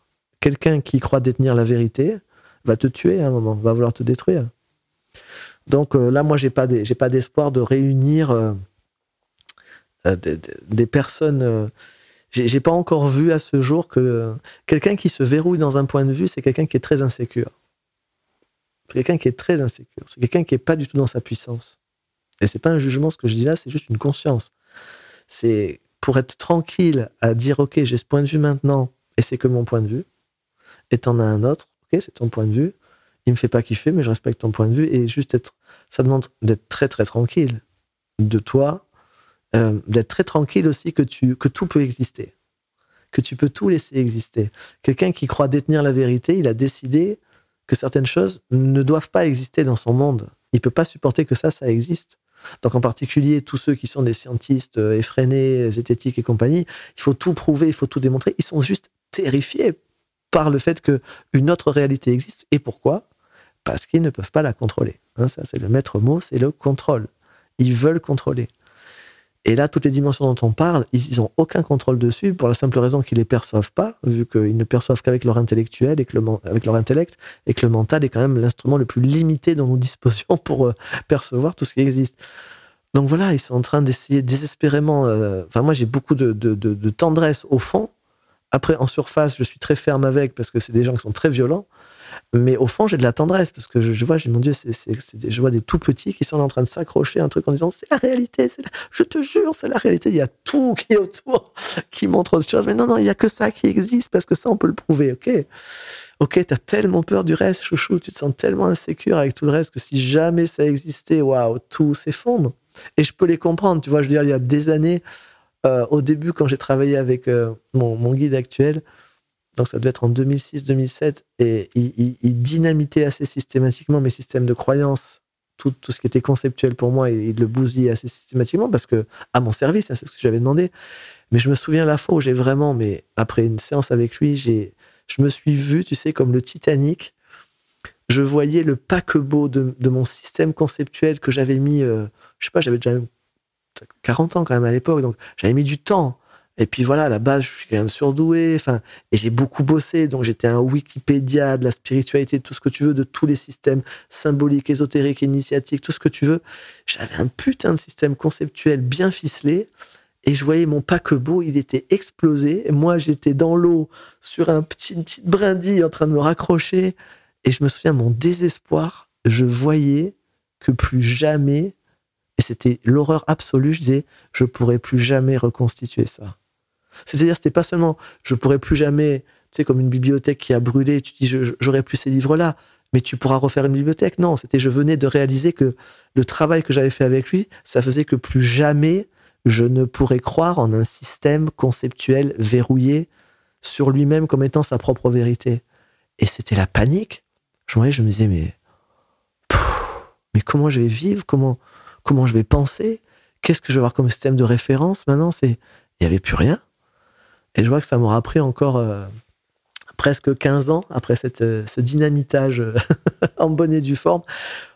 Quelqu'un qui croit détenir la vérité va te tuer à un moment, va vouloir te détruire. Donc euh, là, moi, j'ai pas, pas d'espoir de réunir euh, des, des, personnes j'ai pas encore vu à ce jour que quelqu'un qui se verrouille dans un point de vue, c'est quelqu'un qui est très insécure. Quelqu'un qui est très insécure. C'est quelqu'un qui est pas du tout dans sa puissance. Et c'est pas un jugement ce que je dis là, c'est juste une conscience. C'est pour être tranquille à dire ok, j'ai ce point de vue maintenant et c'est que mon point de vue. Et t'en as un autre, ok, c'est ton point de vue. Il me fait pas kiffer, mais je respecte ton point de vue et juste être. Ça demande d'être très très tranquille de toi, euh, d'être très tranquille aussi que, tu, que tout peut exister, que tu peux tout laisser exister. Quelqu'un qui croit détenir la vérité, il a décidé que certaines choses ne doivent pas exister dans son monde. Il peut pas supporter que ça, ça existe. Donc en particulier, tous ceux qui sont des scientistes euh, effrénés, zététiques et compagnie, il faut tout prouver, il faut tout démontrer. Ils sont juste terrifiés par le fait qu'une autre réalité existe. Et pourquoi? Parce qu'ils ne peuvent pas la contrôler. Hein, ça, c'est le maître mot, c'est le contrôle. Ils veulent contrôler. Et là, toutes les dimensions dont on parle, ils n'ont aucun contrôle dessus pour la simple raison qu'ils ne les perçoivent pas, vu qu'ils ne perçoivent qu'avec leur intellectuel et que le, avec leur intellect, et que le mental est quand même l'instrument le plus limité dont nous disposions pour euh, percevoir tout ce qui existe. Donc voilà, ils sont en train d'essayer désespérément. Euh, enfin, moi, j'ai beaucoup de, de, tendresse au fond. Après, en surface, je suis très ferme avec parce que c'est des gens qui sont très violents. Mais au fond, j'ai de la tendresse parce que je, vois, j'ai mon Dieu, je vois des tout petits qui sont en train de s'accrocher à un truc en disant c'est la réalité, je te jure, c'est la réalité. Il y a tout qui est autour qui montre autre chose. Mais non, non, il y a que ça qui existe parce que ça, on peut le prouver. Ok, ok, t'as tellement peur du reste, chouchou, tu te sens tellement insécure avec tout le reste que si jamais ça existait, waouh, tout s'effondre. Et je peux les comprendre. Tu vois, je veux dire, il y a des années, euh, au début, quand j'ai travaillé avec euh, mon, guide actuel donc ça devait être en 2006-2007, et il, dynamitait assez systématiquement mes systèmes de croyances, tout, ce qui était conceptuel pour moi, et il le bousillait assez systématiquement, parce que, à mon service, hein, c'est ce que j'avais demandé. Mais je me souviens la fois où j'ai vraiment, mais après une séance avec lui, j'ai, je me suis vu, tu sais, comme le Titanic, je voyais le paquebot de, de mon système conceptuel que j'avais mis, euh, je sais pas, j'avais déjà 40 ans quand même à l'époque, donc j'avais mis du temps et puis voilà, à la base, je suis quand même surdoué. Enfin, et j'ai beaucoup bossé. Donc j'étais un Wikipédia de la spiritualité, de tout ce que tu veux, de tous les systèmes symboliques, ésotériques, initiatiques, tout ce que tu veux. J'avais un putain de système conceptuel bien ficelé. Et je voyais mon paquebot, il était explosé. Et moi, j'étais dans l'eau, sur un petit, petite brindille, en train de me raccrocher. Et je me souviens, mon désespoir, je voyais que plus jamais, c'était l'horreur absolue, je disais, je pourrais plus jamais reconstituer ça. C'est-à-dire, c'était pas seulement je pourrais plus jamais, tu sais, comme une bibliothèque qui a brûlé, tu dis j'aurais plus ces livres-là, mais tu pourras refaire une bibliothèque. Non, c'était je venais de réaliser que le travail que j'avais fait avec lui, ça faisait que plus jamais je ne pourrais croire en un système conceptuel verrouillé sur lui-même comme étant sa propre vérité. Et c'était la panique. Je me disais, mais, mais comment je vais vivre? Comment, comment je vais penser? Qu'est-ce que je vais avoir comme système de référence? Maintenant, c'est, il n'y avait plus rien. Et je vois que ça m'aura pris encore euh, presque 15 ans après cette, ce dynamitage en bonne et due forme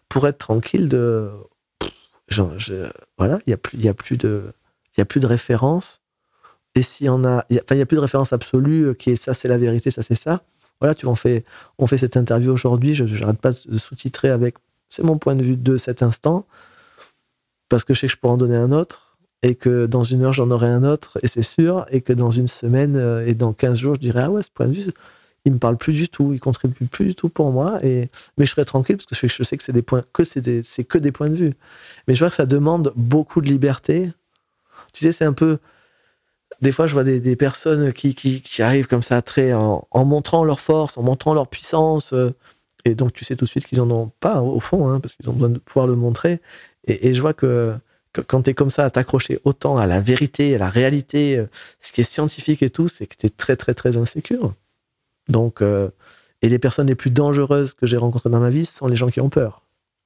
pour être tranquille de. voilà, il n'y a, plus, a, plus de, y a plus de référence. Et s'il y en a. Enfin, il n'y a plus de référence absolue qui est ça, c'est la vérité, ça, c'est ça. Voilà, tu on fait, on fait cette interview aujourd'hui, je n'arrête pas de sous-titrer avec. C'est mon point de vue de cet instant, parce que je sais que je pourrais en donner un autre, et que dans une heure, j'en aurai un autre, et c'est sûr, et que dans une semaine euh, et dans 15 jours, je dirais, ah ouais, ce point de vue, il me parle plus du tout, il contribue plus du tout pour moi. Et mais je serai tranquille parce que je, sais que c'est des points que c'est c'est que des points de vue. Mais je vois que ça demande beaucoup de liberté. Tu sais, c'est un peu des fois, je vois des, personnes qui, arrivent comme ça, très en, montrant leur force, en montrant leur puissance. Euh, et donc, tu sais tout de suite qu'ils en ont pas, au fond, hein, parce qu'ils ont besoin de pouvoir le montrer. Et, je vois que, quand tu es comme ça, à t'accrocher autant à la vérité, à la réalité, euh, ce qui est scientifique et tout, c'est que tu es très, très, très insécure. Donc, euh, et les personnes les plus dangereuses que j'ai rencontrées dans ma vie sont les gens qui ont peur.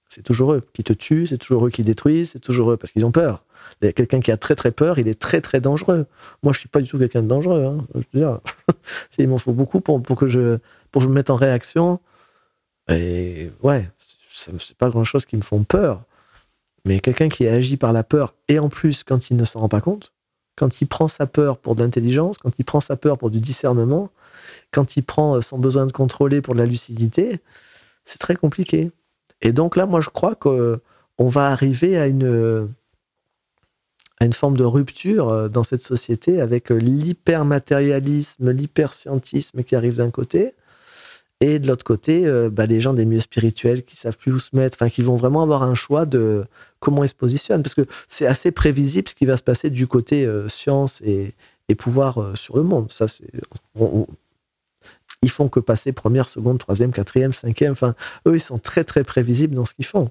C'est toujours eux qui te tuent, c'est toujours eux qui détruisent, c'est toujours eux parce qu'ils ont peur. Quelqu'un qui a très très peur, il est très très dangereux. Moi, je suis pas du tout quelqu'un de dangereux. Hein. Il m'en faut beaucoup pour, que je, pour me mette en réaction. Et ouais, c'est pas grand chose qui me font peur. Mais quelqu'un qui agit par la peur, et en plus, quand il ne s'en rend pas compte, quand il prend sa peur pour de l'intelligence, quand il prend sa peur pour du discernement, quand il prend son besoin de contrôler pour de la lucidité, c'est très compliqué. Et donc là, moi, je crois qu'on va arriver à une, à une forme de rupture euh, dans cette société avec euh, l'hypermatérialisme, l'hyperscientisme qui arrive d'un côté, et de l'autre côté, euh, bah, les gens des milieux spirituels qui savent plus où se mettre, enfin, qui vont vraiment avoir un choix de comment ils se positionnent, parce que c'est assez prévisible ce qui va se passer du côté science et, et pouvoir sur le monde. Ça, c'est, ils font que passer première, seconde, troisième, quatrième, cinquième. Enfin, eux, ils sont très, très prévisibles dans ce qu'ils font.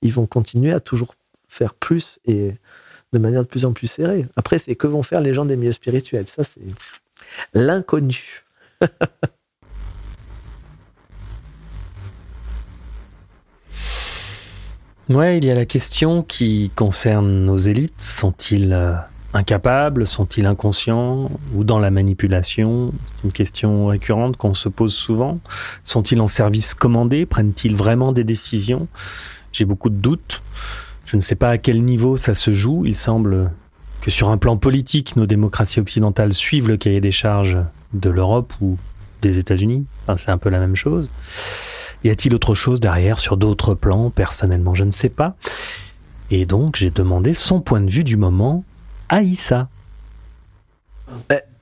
Ils vont continuer à toujours faire plus et de manière de plus en plus serrée. Après, c'est que vont faire les gens des milieux spirituels. Ça, c'est l'inconnu. ouais, il y a la question qui concerne nos élites. Sont-ils euh, incapables? Sont-ils inconscients ou dans la manipulation? C'est une question récurrente qu'on se pose souvent. Sont-ils en service commandé? Prennent-ils vraiment des décisions? J'ai beaucoup de doutes. Je ne sais pas à quel niveau ça se joue. Il semble que sur un plan politique, nos démocraties occidentales suivent le cahier des charges de l'Europe ou des États-Unis. Enfin, c'est un peu la même chose. Y a-t-il autre chose derrière sur d'autres plans? Personnellement, je ne sais pas. Et donc, j'ai demandé son point de vue du moment Aïssa.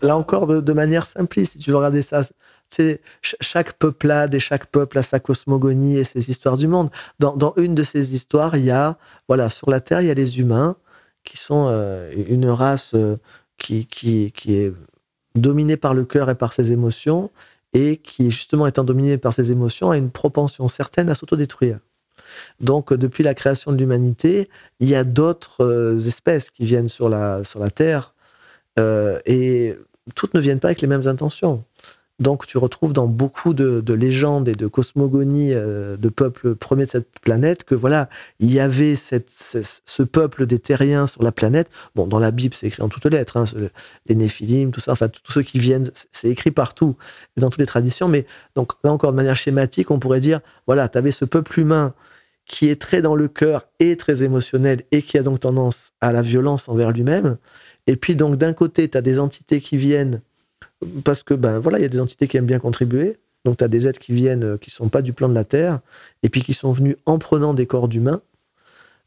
Là encore, de, manière simpliste, si tu veux regarder ça, c'est chaque peuplade et chaque peuple a sa cosmogonie et ses histoires du monde. Dans, une de ces histoires, il y a, voilà, sur la Terre, il y a les humains qui sont euh, une race euh, qui, qui, qui est dominée par le cœur et par ses émotions et qui, justement, étant dominée par ses émotions, a une propension certaine à s'autodétruire. Donc, depuis la création de l'humanité, il y a d'autres euh, espèces qui viennent sur la, sur la Terre euh, et toutes ne viennent pas avec les mêmes intentions. Donc, tu retrouves dans beaucoup de, légendes et de cosmogonies euh, de peuples premiers de cette planète que voilà, il y avait ce, peuple des terriens sur la planète. Bon, dans la Bible, c'est écrit en toutes lettres, hein, les Néphilim, tout ça, enfin, tous ceux qui viennent, c'est écrit partout, dans toutes les traditions. Mais donc, là encore, de manière schématique, on pourrait dire voilà, tu avais ce peuple humain qui est très dans le cœur et très émotionnel et qui a donc tendance à la violence envers lui-même. Et puis donc d'un côté, tu as des entités qui viennent parce que ben voilà, il y a des entités qui aiment bien contribuer. Donc tu as des êtres qui viennent euh, qui sont pas du plan de la Terre et puis qui sont venus en prenant des corps d'humains.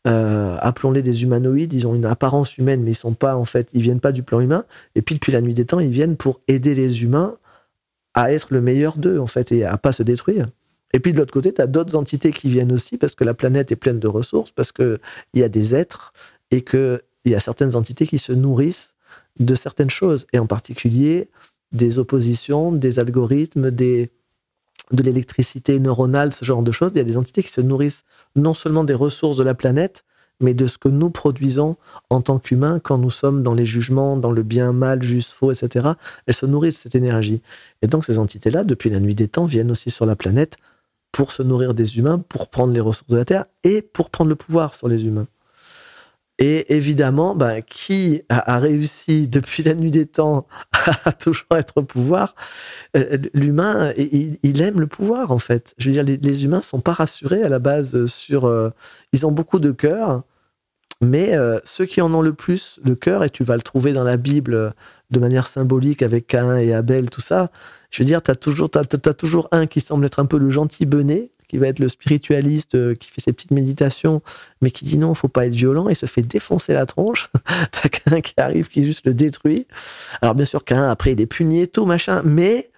Euh, appelons-les des humanoïdes, ils ont une apparence humaine, mais ils sont pas en fait, ils viennent pas du plan humain. Et puis depuis la nuit des temps, ils viennent pour aider les humains à être le meilleur d'eux en fait et à pas se détruire. Et puis de l'autre côté, tu as d'autres entités qui viennent aussi parce que la planète est pleine de ressources, parce qu'il y a des êtres et qu'il y a certaines entités qui se nourrissent de certaines choses, et en particulier des oppositions, des algorithmes, de l'électricité neuronale, ce genre de choses. Il y a des entités qui se nourrissent non seulement des ressources de la planète, mais de ce que nous produisons en tant qu'humains quand nous sommes dans les jugements, dans le bien, mal, juste, faux, etc. Elles se nourrissent de cette énergie. Et donc ces entités-là, depuis la nuit des temps, viennent aussi sur la planète pour se nourrir des humains, pour prendre les ressources de la Terre et pour prendre le pouvoir sur les humains. Et évidemment, ben, qui a, réussi depuis la nuit des temps à toujours être au pouvoir euh, L'humain, il, il, aime le pouvoir en fait. Je veux dire, les, les humains sont pas rassurés à la base sur. Euh, ils ont beaucoup de cœur, mais euh, ceux qui en ont le plus, le cœur, et tu vas le trouver dans la Bible de manière symbolique avec Cain et Abel, tout ça. Je veux dire, tu as toujours, toujours un qui semble être un peu le gentil benet qui va être le spiritualiste euh, qui fait ses petites méditations, mais qui dit non, faut pas être violent, et se fait défoncer la tronche. T'as qu'un qui arrive, qui juste le détruit. Alors bien sûr qu'un après il est puni et tout machin, mais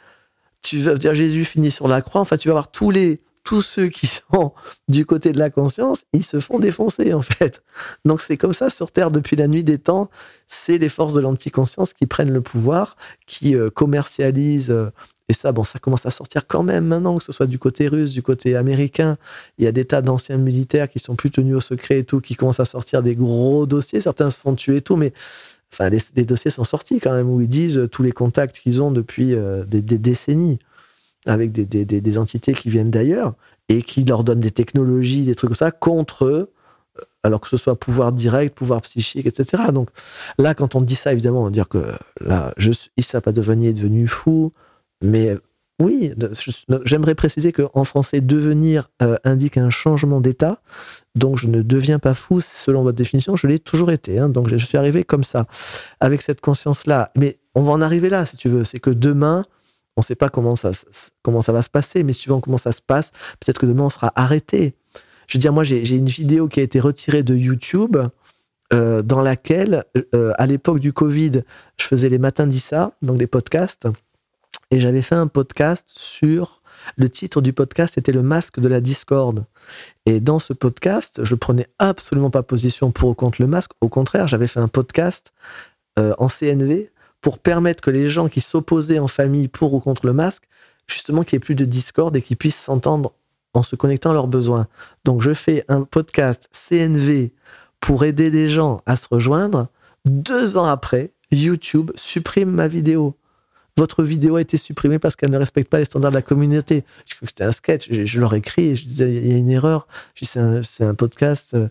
tu vas dire Jésus finit sur la croix. Enfin, tu vas voir tous les tous ceux qui sont du côté de la conscience, ils se font défoncer en fait. Donc c'est comme ça sur Terre depuis la nuit des temps. C'est les forces de l'anticonscience qui prennent le pouvoir, qui euh, commercialisent euh, et ça, bon, ça commence à sortir quand même maintenant, que ce soit du côté russe, du côté américain. Il y a des tas d'anciens militaires qui sont plus tenus au secret et tout, qui commencent à sortir des gros dossiers. Certains se font tuer et tout, mais enfin, les, dossiers sont sortis quand même, où ils disent tous les contacts qu'ils ont depuis euh, des, décennies avec des, entités qui viennent d'ailleurs et qui leur donnent des technologies, des trucs comme ça, contre eux alors que ce soit pouvoir direct, pouvoir psychique, etc. Donc là, quand on dit ça, évidemment, on va dire que là, je, Issa Padovani est devenu fou, mais oui, j'aimerais préciser qu'en français, devenir euh, indique un changement d'état. Donc, je ne deviens pas fou selon votre définition. Je l'ai toujours été. Hein, donc, je suis arrivé comme ça, avec cette conscience-là. Mais on va en arriver là, si tu veux. C'est que demain, on ne sait pas comment ça, comment ça va se passer, mais suivant comment ça se passe, peut-être que demain, on sera arrêté. Je veux dire, moi, j'ai une vidéo qui a été retirée de YouTube. Euh, dans laquelle, euh, à l'époque du Covid, je faisais les matins d'Issa, donc des podcasts, et j'avais fait un podcast sur. Le titre du podcast était Le masque de la discorde. Et dans ce podcast, je prenais absolument pas position pour ou contre le masque. Au contraire, j'avais fait un podcast euh, en CNV pour permettre que les gens qui s'opposaient en famille pour ou contre le masque, justement, qu'il n'y ait plus de discorde et qu'ils puissent s'entendre en se connectant à leurs besoins. Donc, je fais un podcast CNV pour aider des gens à se rejoindre. Deux ans après, YouTube supprime ma vidéo votre vidéo a été supprimée parce qu'elle ne respecte pas les standards de la communauté. Je crois que c'était un sketch. Je, je leur écrit, je disais, il y a une erreur. C'est un, un, podcast. Euh,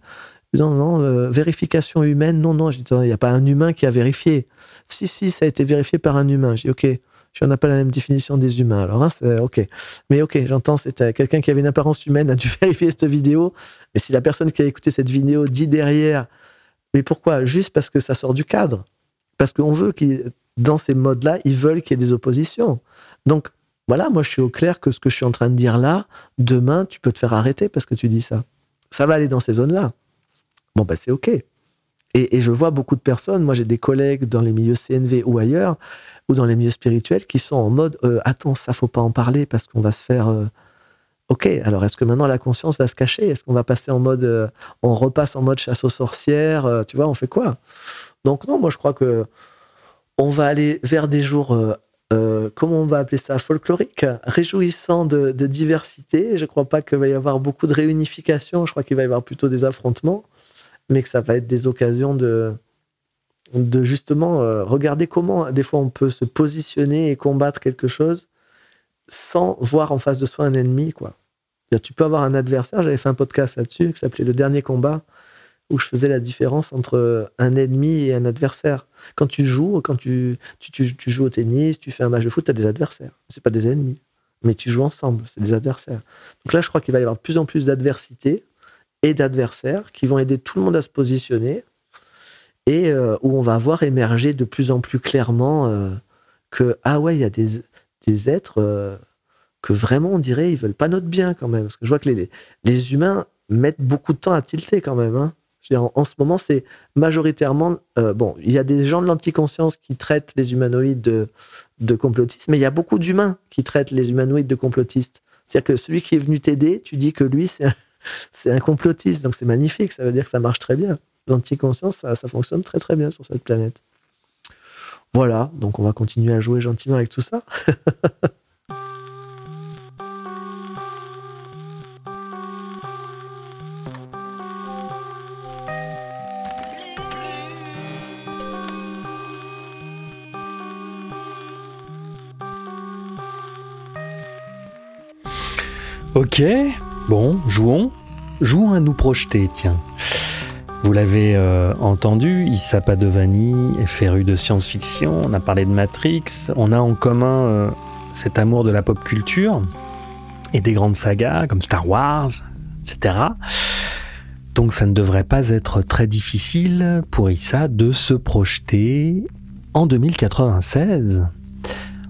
non, non, euh, vérification humaine. Non, non, il n'y a pas un humain qui a vérifié. Si, si, ça a été vérifié par un humain. Dis, OK, je n'en ai pas la même définition des humains. Alors, hein, c'est OK. Mais OK, j'entends, c'était quelqu'un qui avait une apparence humaine a dû vérifier cette vidéo. Et si la personne qui a écouté cette vidéo dit derrière, mais pourquoi? Juste parce que ça sort du cadre. Parce qu'on veut qu'il dans ces modes-là, ils veulent qu'il y ait des oppositions. Donc, voilà, moi, je suis au clair que ce que je suis en train de dire là, demain, tu peux te faire arrêter parce que tu dis ça. Ça va aller dans ces zones-là. Bon, bah, c'est OK. Et, je vois beaucoup de personnes, moi, j'ai des collègues dans les milieux CNV ou ailleurs, ou dans les milieux spirituels, qui sont en mode euh, Attends, ça, faut pas en parler parce qu'on va se faire. Euh... Ok, alors est-ce que maintenant la conscience va se cacher? Est-ce qu'on va passer en mode. Euh, on repasse en mode chasse aux sorcières Tu vois, on fait quoi? Donc, non, moi, je crois que on va aller vers des jours, euh, euh, comment on va appeler ça, folkloriques, réjouissants de, diversité. Je ne crois pas qu'il va y avoir beaucoup de réunification, je crois qu'il va y avoir plutôt des affrontements, mais que ça va être des occasions de, de justement euh, regarder comment des fois on peut se positionner et combattre quelque chose sans voir en face de soi un ennemi. quoi. Tu peux avoir un adversaire, j'avais fait un podcast là-dessus qui s'appelait Le Dernier Combat où je faisais la différence entre un ennemi et un adversaire. Quand tu joues, quand tu, tu, joues au tennis, tu fais un match de foot, tu as des adversaires. C'est pas des ennemis, mais tu joues ensemble, c'est des adversaires. Donc là, je crois qu'il va y avoir de plus en plus d'adversité et d'adversaires qui vont aider tout le monde à se positionner et euh, où on va voir émerger de plus en plus clairement euh, que, ah ouais, il y a des, des êtres euh, que vraiment on dirait ils veulent pas notre bien quand même. Parce que je vois que les, les humains mettent beaucoup de temps à tilter quand même. Hein. En, ce moment, c'est majoritairement. Euh, bon, il y a des gens de l'anticonscience qui traitent les humanoïdes de, complotistes, mais il y a beaucoup d'humains qui traitent les humanoïdes de complotistes. C'est-à-dire que celui qui est venu t'aider, tu dis que lui, c'est un, complotiste. Donc c'est magnifique, ça veut dire que ça marche très bien. L'anticonscience, ça fonctionne très très bien sur cette planète. Voilà, donc on va continuer à jouer gentiment avec tout ça. Ok, bon, jouons. Jouons à nous projeter, tiens. Vous l'avez euh, entendu, Issa Padovani est féru de science-fiction, on a parlé de Matrix, on a en commun euh, cet amour de la pop culture et des grandes sagas comme Star Wars, etc. Donc ça ne devrait pas être très difficile pour Issa de se projeter en 2096.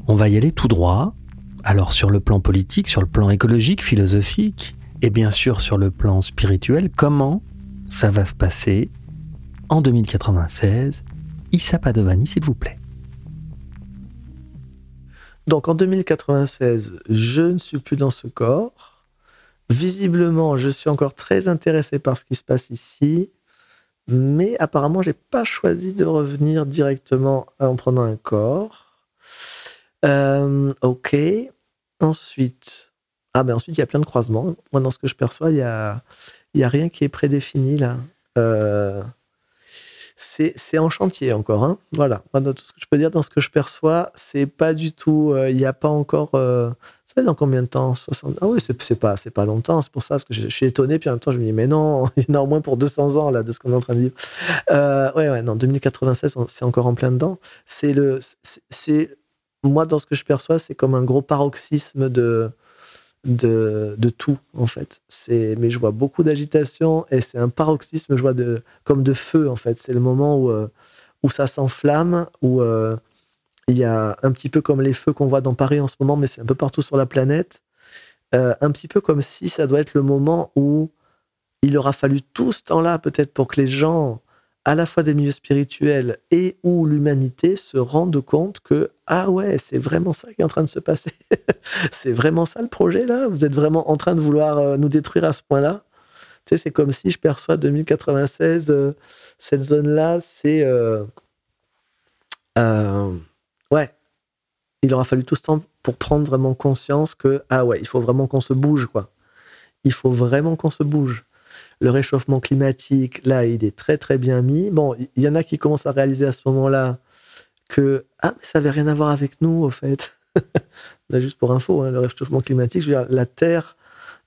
On va y aller tout droit. Alors sur le plan politique, sur le plan écologique, philosophique, et bien sûr sur le plan spirituel, comment ça va se passer en 2096 Issa Padovani, s'il vous plaît. Donc en 2096, je ne suis plus dans ce corps. Visiblement, je suis encore très intéressé par ce qui se passe ici, mais apparemment, j'ai pas choisi de revenir directement en prenant un corps. Euh, ok. Ensuite, ah ben ensuite il y a plein de croisements. Moi, dans ce que je perçois, il y a, y a rien qui est prédéfini là. Euh, c'est en chantier encore. Hein. Voilà. tout ce que je peux dire dans ce que je perçois, c'est pas du tout. Euh, il n'y a pas encore. Euh, ça fait dans combien de temps? 60... Ah oui, c'est pas, pas longtemps. C'est pour ça parce que je, suis étonné. Puis en même temps, je me dis, mais non, il y en a au moins pour 200 ans là de ce qu'on est en train de vivre. Euh, ouais, ouais, non, 2096, c'est encore en plein dedans. C'est le. c'est Moi, dans ce que je perçois, c'est comme un gros paroxysme de de, tout, en fait. Mais je vois beaucoup d'agitation et c'est un paroxysme, je vois de, comme de feu, en fait. C'est le moment où, euh, où ça s'enflamme, où euh, il y a un petit peu comme les feux qu'on voit dans Paris en ce moment, mais c'est un peu partout sur la planète. Euh, un petit peu comme si ça doit être le moment où il aura fallu tout ce temps-là, peut-être, pour que les gens à la fois des milieux spirituels et où l'humanité se rende compte que ah ouais, c'est vraiment ça qui est en train de se passer. c'est vraiment ça le projet là? Vous êtes vraiment en train de vouloir euh, nous détruire à ce point-là? Tu sais, c'est comme si je perçois 2096, euh, cette zone-là, c'est euh, ouais. Il aura fallu tout ce temps pour prendre vraiment conscience que ah ouais, il faut vraiment qu'on se bouge quoi. Il faut vraiment qu'on se bouge le réchauffement climatique, là, il est très très bien mis. Bon, il y en a qui commencent à réaliser à ce moment-là que ah, mais ça n'avait rien à voir avec nous, au fait. juste pour info, hein, le réchauffement climatique, la Terre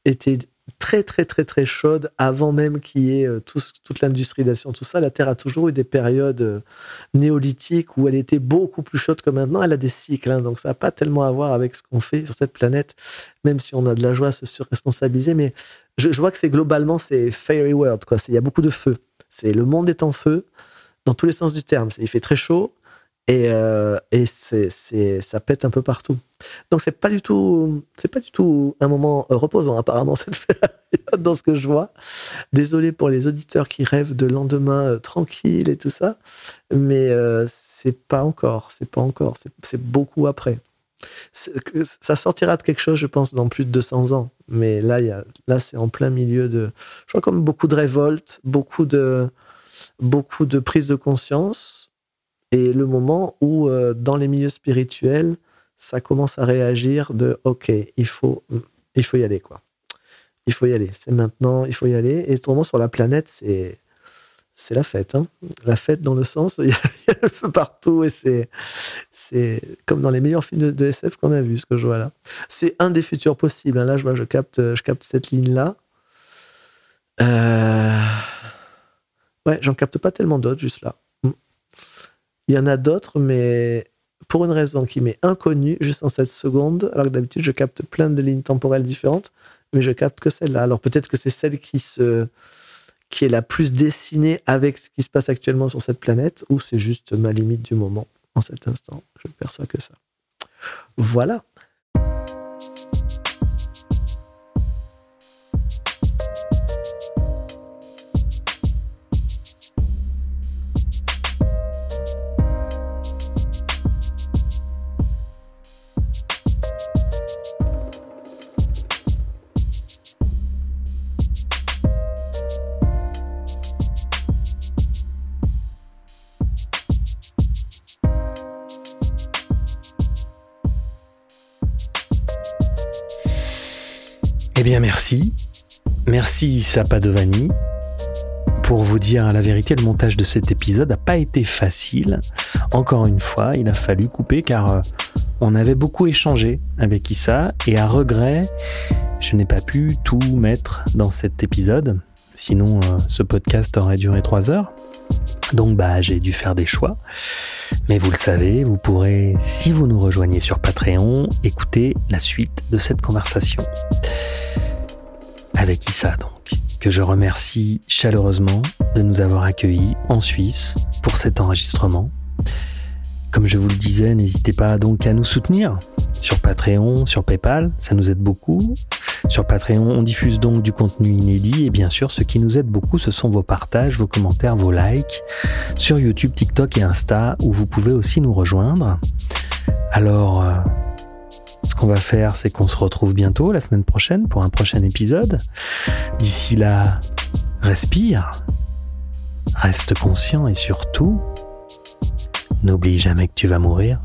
était très très très très chaude avant même qu'il y ait euh, toute l'industrialisation, tout ça. La Terre a toujours eu des périodes euh, néolithiques où elle était beaucoup plus chaude que maintenant. Elle a des cycles, hein, donc ça n'a pas tellement à voir avec ce qu'on fait sur cette planète, même si on a de la joie à se surresponsabiliser. Mais je, vois que c'est globalement c'est fairy world, quoi. Il y a beaucoup de feu. C'est le monde est en feu dans tous les sens du terme. Il fait très chaud, et, euh, ça pète un peu partout. Donc c'est pas du tout, c'est pas du tout un moment reposant apparemment dans ce que je vois. Désolé pour les auditeurs qui rêvent de lendemain euh, tranquille et tout ça, mais euh, c'est pas encore, c'est pas encore, c'est, beaucoup après. ça sortira de quelque chose, je pense, dans plus de 200 ans. Mais là, là, c'est en plein milieu de, je crois comme beaucoup de révoltes, beaucoup de, beaucoup de prise de conscience et le moment où, euh, dans les milieux spirituels, ça commence à réagir de OK, il faut, il faut y aller, quoi. Il faut y aller. C'est maintenant, il faut y aller. Et autrement, sur la planète, c'est, c'est la fête. Hein. La fête dans le sens, il y, a, le feu partout et c'est, c'est comme dans les meilleurs films de, SF qu'on a vus, ce que je vois là. C'est un des futurs possibles. Hein. Là, je vois, je capte, je capte cette ligne-là. Euh... Ouais, j'en capte pas tellement d'autres juste là. Il y en a d'autres, mais pour une raison qui m'est inconnue, juste en cette seconde, alors que d'habitude, je capte plein de lignes temporelles différentes, mais je capte que celle-là. Alors peut-être que c'est celle qui, se, qui est la plus dessinée avec ce qui se passe actuellement sur cette planète, ou c'est juste ma limite du moment en cet instant. Je ne perçois que ça. Voilà. Bien, merci. Merci Sapadovani. Pour vous dire la vérité, le montage de cet épisode n'a pas été facile. Encore une fois, il a fallu couper car euh, on avait beaucoup échangé avec Issa et à regret, je n'ai pas pu tout mettre dans cet épisode. sinon euh, ce podcast aurait duré trois heures. Donc bah j'ai dû faire des choix. Mais vous le savez, vous pourrez, si vous nous rejoignez sur Patreon, écouter la suite de cette conversation. Avec Issa donc, que je remercie chaleureusement de nous avoir accueillis en Suisse pour cet enregistrement. Comme je vous le disais, n'hésitez pas donc à nous soutenir sur Patreon, sur PayPal, ça nous aide beaucoup. Sur Patreon, on diffuse donc du contenu inédit et bien sûr, ce qui nous aide beaucoup, ce sont vos partages, vos commentaires, vos likes sur YouTube, TikTok et Insta où vous pouvez aussi nous rejoindre. Alors, euh, va faire, c'est qu'on se retrouve bientôt la semaine prochaine pour un prochain épisode. D'ici là, respire, reste conscient et surtout, n'oublie jamais que tu vas mourir.